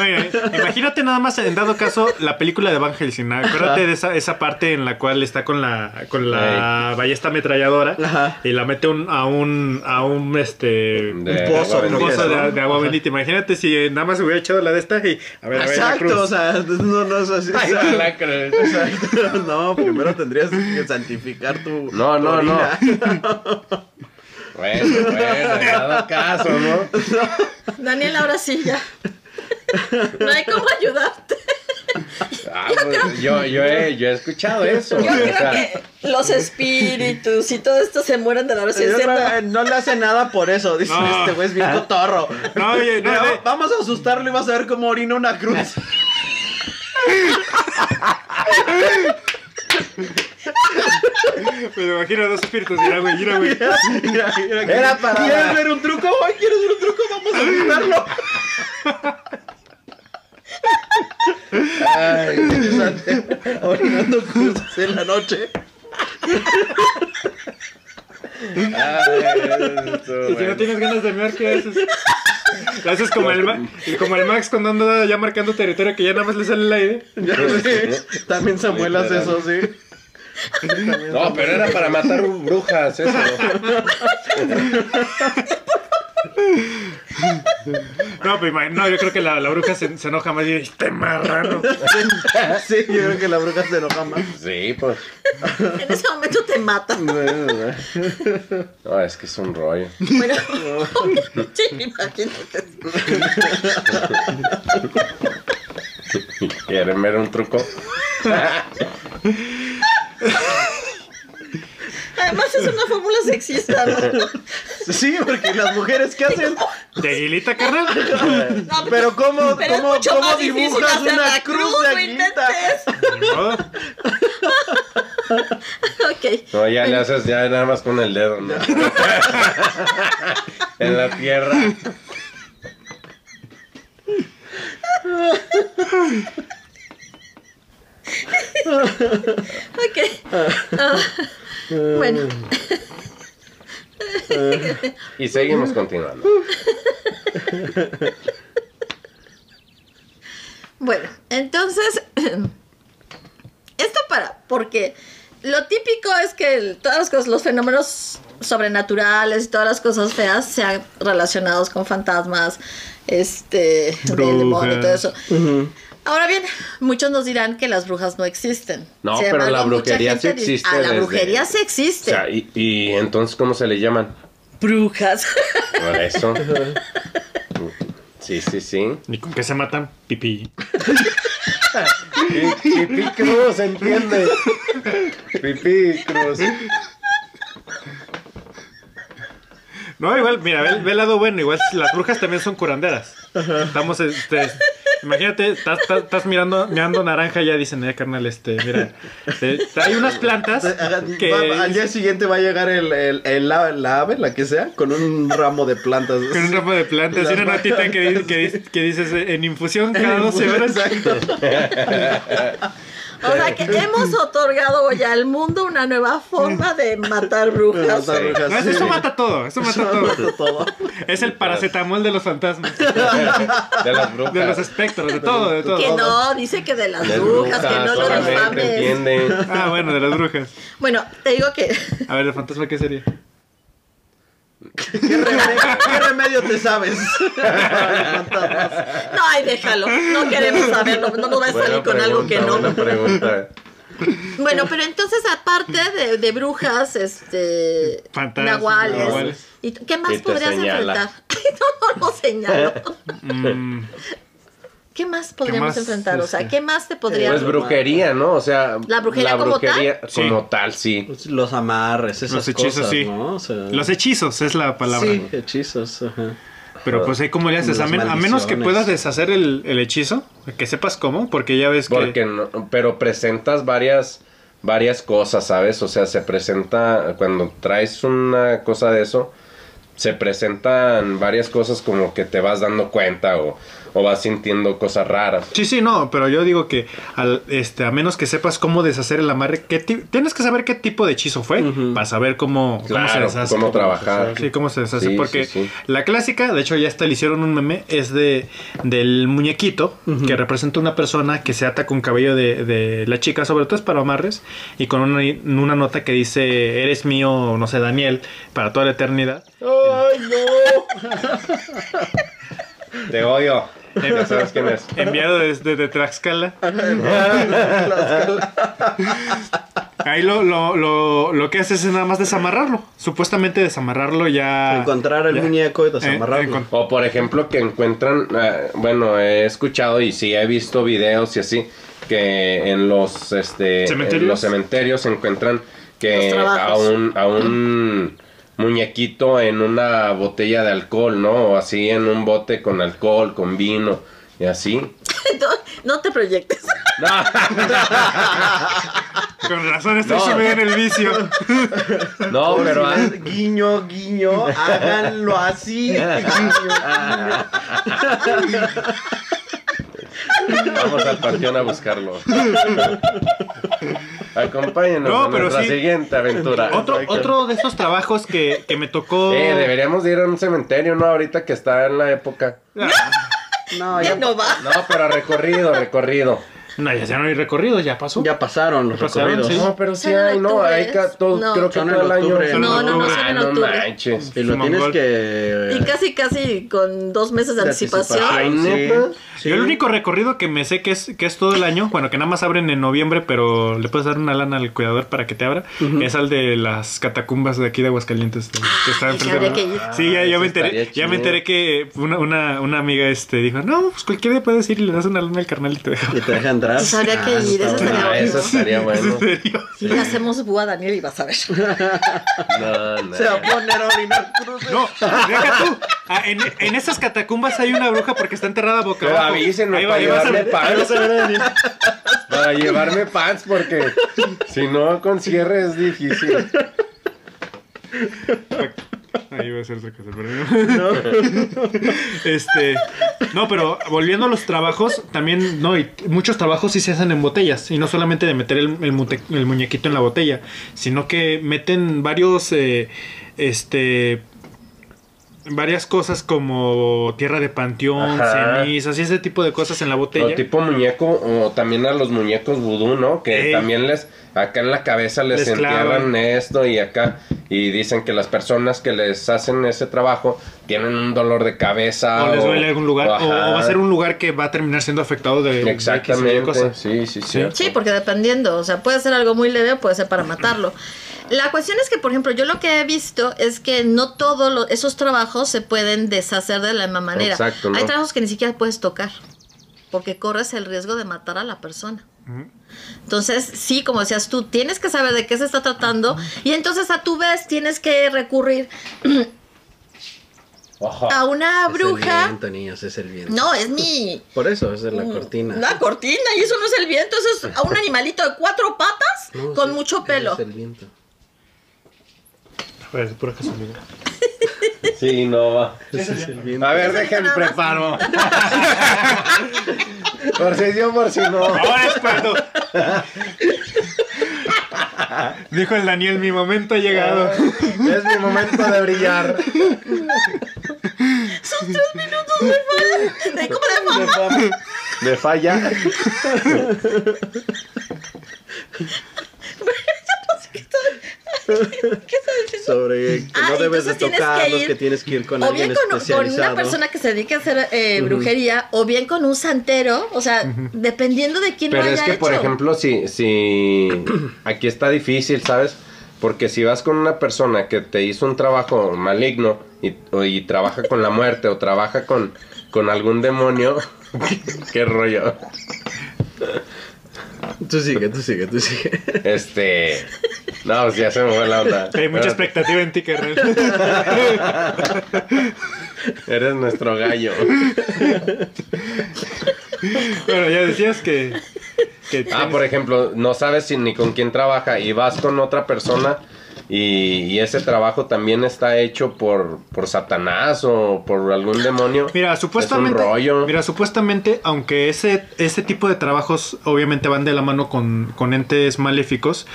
Oye, imagínate nada más en dado caso la película de Van Helsing. Acuérdate de esa, esa parte en la cual está con la con la ballesta ametralladora Ajá. y la mete un- a un a un este De pozo, un de, agua bendita. Imagínate si nada más hubiera echado la de esta y a ver, a ver, la cruz. Exacto, o sea, no, no es así. Ay, no la creo. Exacto. No, primero tendrías que santificar tu. No, tu no, no. Bueno, bueno, caso, ¿no? Daniel, ahora sí ya. No hay cómo ayudarte. Ah, pues, yo, yo, he, yo he escuchado eso. Yo o creo sea, que los espíritus y todo esto se mueren de la creo que no le hace nada por eso. Dice, No. este güey es bien cotorro. No, oye, no, de- Vamos a asustarlo y vas a ver cómo orina una cruz. Me imagino dos espíritus. Mira, güey, mira, güey. Mira, mira, Era para- ¿Quieres ver un truco? Ay, ¿Quieres ver un truco? Vamos a asustarlo. Ay, orinando cruces en la noche. ay, esto, Y si no tienes ganas de mear, ¿qué haces? Lo haces como el, Ma- como el Max cuando anda ya marcando territorio que ya nada más le sale el aire. Ya, sí. También Samuel hace eso, sí. No, pero era para matar brujas, eso. No, pero no, yo creo que la, la bruja se, se enoja más y dice, este marrano. Sí, yo creo que la bruja se enoja más. Sí, pues. En ese momento te mata. No, es que es un rollo. Bueno, sí, me imagino que. ¿Quieren ver un truco? Además es una fórmula sexista, ¿no? Sí, porque las mujeres, ¿qué hacen? ¿De aguilita, carnal? No, Pero ¿cómo, pero es cómo, mucho cómo dibujas hacer una la cruz cruz, de aguilita? Ok. No, ya le haces ya nada más con el dedo, ¿no? en la tierra. Ok. Ah, bueno, Y seguimos continuando. bueno, entonces, esto para, porque lo típico es que el- todas las cosas, los fenómenos sobrenaturales y todas las cosas feas sean relacionados con fantasmas, este, del demonio y todo eso. Ahora bien, muchos nos dirán que las brujas no existen. No, pero la mucha brujería sí existe Ah, la desde- brujería sí O existe. sea, y, y entonces, ¿cómo se le llaman? Brujas. Por eso. Sí, sí, sí. Ni con qué se matan, pipí. Pi- Pipí Cruz, entiende. Pipí Cruz. No, igual, mira, ve, ve el lado bueno, igual las brujas también son curanderas. Estamos, este, imagínate, estás, estás- estás mirando, mirando naranja y ya dicen, eh, carnal, este, mira, eh, hay unas plantas que... Va- al día siguiente va a llegar el, el, el- la, la ave, la que sea, con un ramo de plantas. Con un ramo de plantas y una notita que, dice- que, que dices eh, en infusión cada 12 horas. Exacto. O sea que hemos otorgado ya al mundo una nueva forma de matar brujas. Matar brujas, No, eso, mata todo, eso mata todo. Mata todo. Es el paracetamol de los fantasmas, De las brujas. de los espectros, de todo, de todo. Que no, dice que de las De brujas, que no lo difames. Ah, bueno, de las brujas. Bueno, te digo que A ver, de fantasma, ¿qué sería? ¿Qué remedio, qué remedio te sabes? No, ay, déjalo. No queremos saberlo, no nos va a salir Buena con algo que no. buena pregunta. Bueno, pero entonces aparte de, de brujas, este Fantasmas, nahuales, nahuales. ¿y qué más podrías señala. enfrentar? no, no lo señalo. Mm, ¿Qué más podríamos más, enfrentar? O sea, este? ¿qué más te podría... Pues brujería, ¿no? O sea, ¿La brujería como brujería tal? como Sí. tal, sí. Pues, Los amarres, esas Los hechizos, cosas, sí. ¿no? O sea, Los hechizos es la palabra. Sí, hechizos, ajá. Pero pues ahí cómo le haces, a, Las men- a menos que puedas deshacer el, el hechizo, que sepas cómo, porque ya ves que... Porque no, pero presentas varias varias cosas, ¿sabes? O sea, se presenta cuando traes una cosa de eso, se presentan varias cosas como que te vas dando cuenta o, o vas sintiendo cosas raras. Sí, sí, no, pero yo digo que al, este, a menos que sepas cómo deshacer el amarre, qué ti- tienes que saber qué tipo de hechizo fue para saber cómo, cómo se Claro, deshace. cómo trabajar. Sí, cómo se deshace. Sí, porque sí, sí. la clásica, de hecho ya hasta le hicieron un meme, es de del muñequito que representa una persona que se ata con cabello de, de la chica, sobre todo es para amarres, y con una, una nota que dice, eres mío, no sé, Daniel, para toda la eternidad. ¡Ay, no! Te odio. Ya sabes quién es. Enviado desde de Tlaxcala. Ahí lo, lo, lo, lo que haces es nada más desamarrarlo. Supuestamente desamarrarlo ya. Encontrar el ya. muñeco y Eh, desamarrarlo. O por ejemplo que encuentran, eh, bueno, he escuchado y sí he visto videos y así, que en los, este, ¿Cementerios? en los cementerios se encuentran Los que a un, a un muñequito en una botella de alcohol, ¿no? O así en un bote con alcohol, con vino y así. no, no te proyectes. No, Con razón estoy No. subido en el vicio. no pero Guiño, guiño, háganlo así. Guiño, guiño. Vamos al panteón a buscarlo. Acompáñenos No, a pero nuestra sí. siguiente aventura. Otro, otro de esos trabajos que, que me tocó. Eh, deberíamos de ir a un cementerio, ¿no? Ahorita que está en la época. Ah, No, Ya ya, no va. No, pero recorrido, recorrido. No, ya, ya no hay recorrido, ya pasó. ya pasaron los Pasaron, recorridos. sí. No, pero sí hay, no, hay ¿es? todo, No. creo que Son todo el año. octubre. No, no, no, son Ah, en no octubre. manches. Y lo tienes que... Y casi, casi con dos meses de De anticipación. Ay, anticipación. ¿neta? Sí. Yo el único recorrido que me sé que es, que es todo el año, bueno, que nada más abren en noviembre, pero le puedes dar una lana al cuidador para que te abra, es al de las catacumbas de aquí de Aguascalientes. de- que está enfrente que habría de- que ir. Sí, ya, ya Ah, me enteré, ya me enteré que una, una, una amiga este, dijo, no, pues cualquier día puedes ir y le das una lana al carnal y te deja. Pues habría que Ah, ir, está eso bueno. estaría Ah, eso bueno. estaría bueno. ¿En serio? Y le hacemos búa a Daniel y vas a ver. No, no. Se va a poner a orinar cruces. No, deja tú. Ah, en, en esas catacumbas hay una bruja porque está enterrada boca Pero abajo. avísenme Ahí va- para ahí vas a llevarme ver- pan. ahí vas a ver a Daniel. Para llevarme pants, porque si no con cierre es difícil. Ahí va a ser otra cosa, pero no. Este, no, pero volviendo a los trabajos, también, no, y muchos trabajos sí se hacen en botellas, y no solamente de meter el, el mute- el muñequito en la botella, sino que meten varios, eh, este, varias cosas como tierra de panteón, Ajá. cenizas y ese tipo de cosas en la O botella. tipo muñeco, o también a los muñecos vudú, ¿no? Que Ey. también les, acá en la cabeza les, Les entierran clavan. esto y acá, y dicen que las personas que les hacen ese trabajo tienen un dolor de cabeza. o les duele algún lugar, o, va a ser un lugar que va a terminar siendo afectado de, de Exactamente, cosa. sí, sí, sí. Sí, porque dependiendo, o sea, puede ser algo muy leve o puede ser para matarlo. La cuestión es que, por ejemplo, yo lo que he visto es que no todos esos trabajos se pueden deshacer de la misma manera. Exacto, ¿no? Hay trabajos que ni siquiera puedes tocar, porque corres el riesgo de matar a la persona. Entonces, sí, como decías tú, tienes que saber de qué se está tratando y entonces a tu vez tienes que recurrir a una Es el bruja. viento, niños, es el viento. No, es mi... Por eso, esa es la cortina. La cortina, y eso no es el viento, eso es a un animalito de cuatro patas No, con sí, mucho pelo. Es el viento. Pues, pura casualidad. Sí, no va. Ese es el viento. A ver, dejen más. preparo. por si sí o por si no. Ahora es cuando. Dijo el Daniel, mi momento ha llegado. Es mi momento de brillar. De como de fama. De falla. ¿Qué está diciendo? Sobre que Ah, no debes de tienes tocarlos, que tienes que ir con o alguien bien con, una persona que se dedique a hacer eh, brujería, o bien con un santero, o sea, dependiendo de quién Pero lo es que, por ejemplo, si, si aquí está difícil, ¿sabes? Porque si vas con una persona que te hizo un trabajo maligno y, o- y trabaja con la muerte o trabaja con, con algún demonio, qué rollo. Tú sigue, tú sigue, tú sigue. Este. No, pues ya se me fue la onda. Hay mucha expectativa en ti, carnal. Eres nuestro gallo. bueno, ya decías que. que Ah, tienes- por ejemplo, no sabes si ni con quién trabaja y vas con otra persona y, y ese trabajo también está hecho por, por Satanás o por algún demonio. Mira, supuestamente, Es un rollo. mira, supuestamente, aunque ese, ese tipo de trabajos obviamente van de la mano con, con entes maléficos,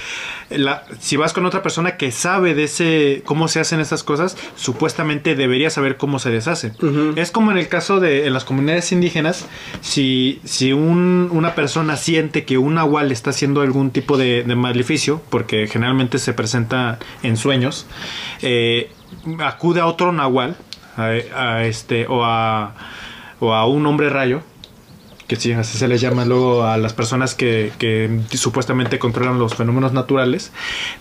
la- si vas con otra persona que sabe de ese cómo se hacen esas cosas, supuestamente debería saber cómo se deshace. Es como en el caso de en las comunidades indígenas, si, si un- una persona siente que un nahual está haciendo algún tipo de, de maleficio, porque generalmente se presenta en sueños, eh, acude a otro nahual, a, a este, o a, o a un hombre rayo, que sí, así se les llama luego a las personas que, que supuestamente controlan los fenómenos naturales,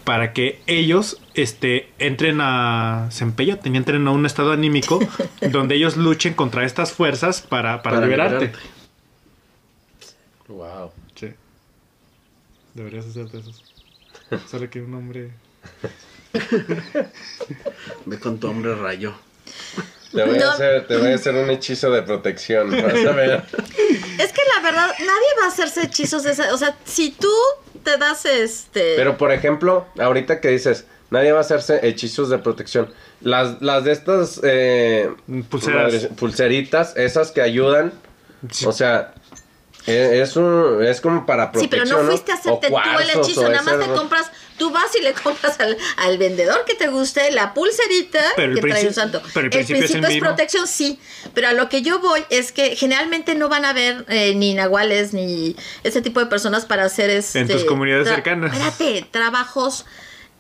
para que ellos este, entren a entren a un estado anímico donde ellos luchen contra estas fuerzas para, para, Para liberarte. liberarte. Wow. Sí. Deberías hacerte eso. Solo que un hombre... Ve con tu hombre rayo. Te voy, No. a hacer, te voy a hacer un hechizo de protección. Vas a ver. Es que la verdad, nadie va a hacerse hechizos de esa. O sea, si tú te das este. Pero por ejemplo, ahorita que dices, nadie va a hacerse hechizos de protección. Las, las de estas eh, Pulseras. madres- pulseritas, esas que ayudan, Sí. o sea, es, un, es como para Sí, pero protección. no fuiste a O hacerte tú el hechizo, nada más ese te compras, tú vas y le compras al, al vendedor que te guste la pulserita Pero que trae un santo. pero el principio es protección, sí, pero a lo que yo voy es que generalmente no van a haber eh, ni nahuales ni ese tipo de personas para hacer este... En tus comunidades tra- cercanas. Espérate, trabajos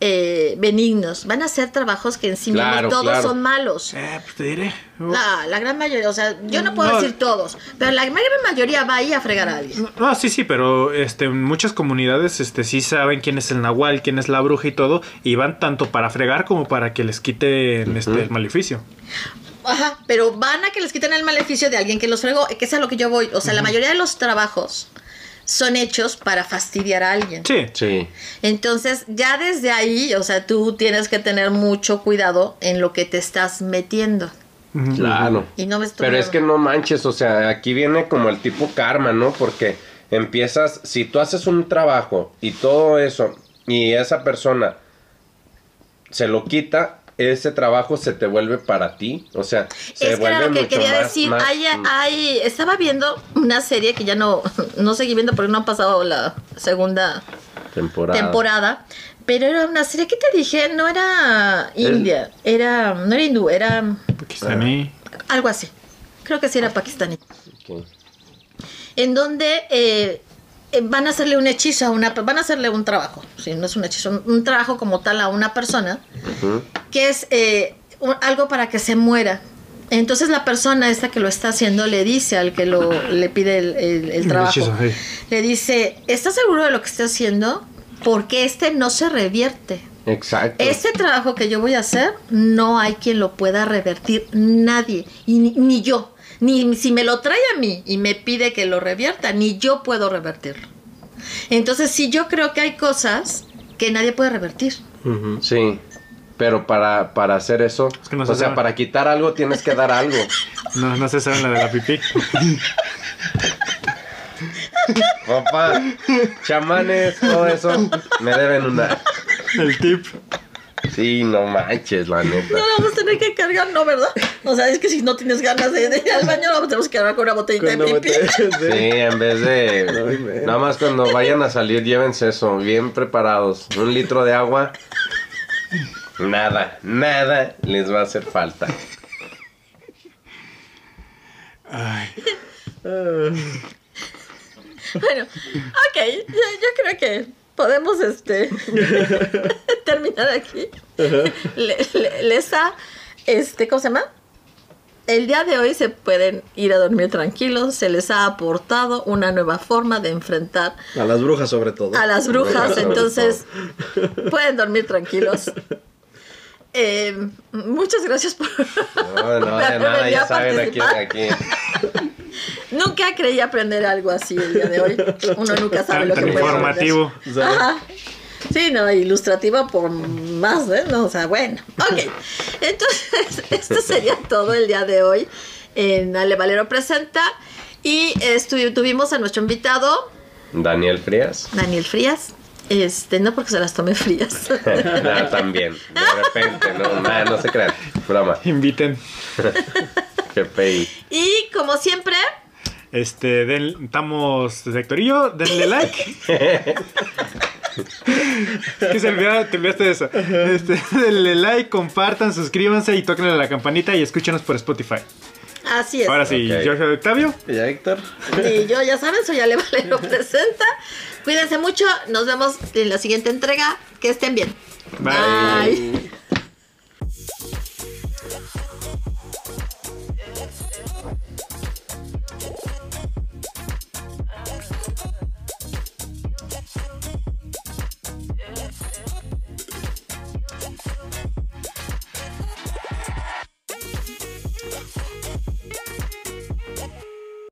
eh, benignos, van a ser trabajos que en sí mismos Claro, todos claro. son malos. Eh, pues te diré. La, la gran mayoría, o sea, yo no puedo No. decir todos, pero la gran mayoría va ahí a fregar a alguien. No, sí, sí, pero este, en muchas comunidades este, sí saben quién es el nahual, quién es la bruja y todo, y van tanto para fregar como para que les quiten este, el maleficio. Ajá, pero van a que les quiten el maleficio de alguien que los fregó, que es a lo que yo voy. O sea, la mayoría de los trabajos son hechos para fastidiar a alguien. Sí, Sí. Entonces, ya desde ahí, o sea, tú tienes que tener mucho cuidado en lo que te estás metiendo. Claro. Y no me estoy Pero es que no manches, o sea, aquí viene como el tipo karma, ¿no? Porque empiezas, si tú haces un trabajo y todo eso, y esa persona se lo quita, ese trabajo se te vuelve para ti. O sea, se es que era vuelve lo que mucho quería más- decir. más- Hay, hay- estaba viendo una serie que ya no, no seguí viendo porque no ha pasado la segunda temporada. temporada. Pero era una serie que te dije, no era India, era, no era hindú, era pakistaní. algo así. Creo que sí era pakistaní. Ok. En donde eh, van a hacerle un hechizo a una, van a hacerle un trabajo, si no es un hechizo, un, un trabajo como tal a una persona, que es eh, un- algo para que se muera. Entonces la persona esta que lo está haciendo le dice al que lo, le pide el, el- el trabajo, hechizo, le dice, ¿estás seguro de lo que está haciendo? Porque este no se revierte. Exacto. Este trabajo que yo voy a hacer, no hay quien lo pueda revertir, nadie, y ni, ni yo. Ni si me lo trae a mí y me pide que lo revierta, ni yo puedo revertirlo. Entonces, sí, yo creo que hay cosas que nadie puede revertir. Sí. Pero para, para hacer eso, Es que no se o sea, sabe. para quitar algo tienes que dar algo. No, no se sabe la de la pipí. Papá, chamanes, todo eso, me deben una. El tip. Sí, no manches, la neta. No vamos a tener que cargar, ¿no, verdad? O sea, es que si no tienes ganas de, de ir al baño, vamos tenemos que cargar con una botellita de pipí. Sí, en vez de... Nada más cuando vayan a salir, llévense eso, bien preparados. Un litro de agua. Nada, nada les va a hacer falta. Ay, Bueno, ok, yo, yo creo que podemos este terminar aquí. Le- le- Lesa, este, ¿cómo se llama? el día de hoy se pueden ir a dormir tranquilos, se les ha aportado una nueva forma de enfrentar A las brujas sobre todo. a las brujas, entonces pueden dormir tranquilos. Eh, muchas gracias por... No, no, de nada, ya saben aquí. Nunca creí aprender algo así el día de hoy. Uno nunca sabe Tan, lo que puede informativo. Ajá. Sí, no, ilustrativo por más, ¿eh? No, o sea, bueno. Ok. Entonces, esto sería todo el día de hoy en Ale Valero Presenta. Y tuvimos a nuestro invitado, Daniel Frías. Daniel Frías. Este, no porque se las tome frías. Nada, también. De repente, no, nada, no se crean. Broma. Inviten. GPI. y como siempre, Este, den, estamos desde Hectorillo, denle like. Es que se olvidaba, te olvidaste de eso. Este, denle like, compartan, suscríbanse y toquen a la campanita y escúchenos por Spotify. así es. Ahora sí, Ok. yo soy Octavio. Y ya, Héctor. Y yo, ya saben, soy Ale Valero Presenta. Cuídense mucho. Nos vemos en la siguiente entrega. Que estén bien. Bye. Bye.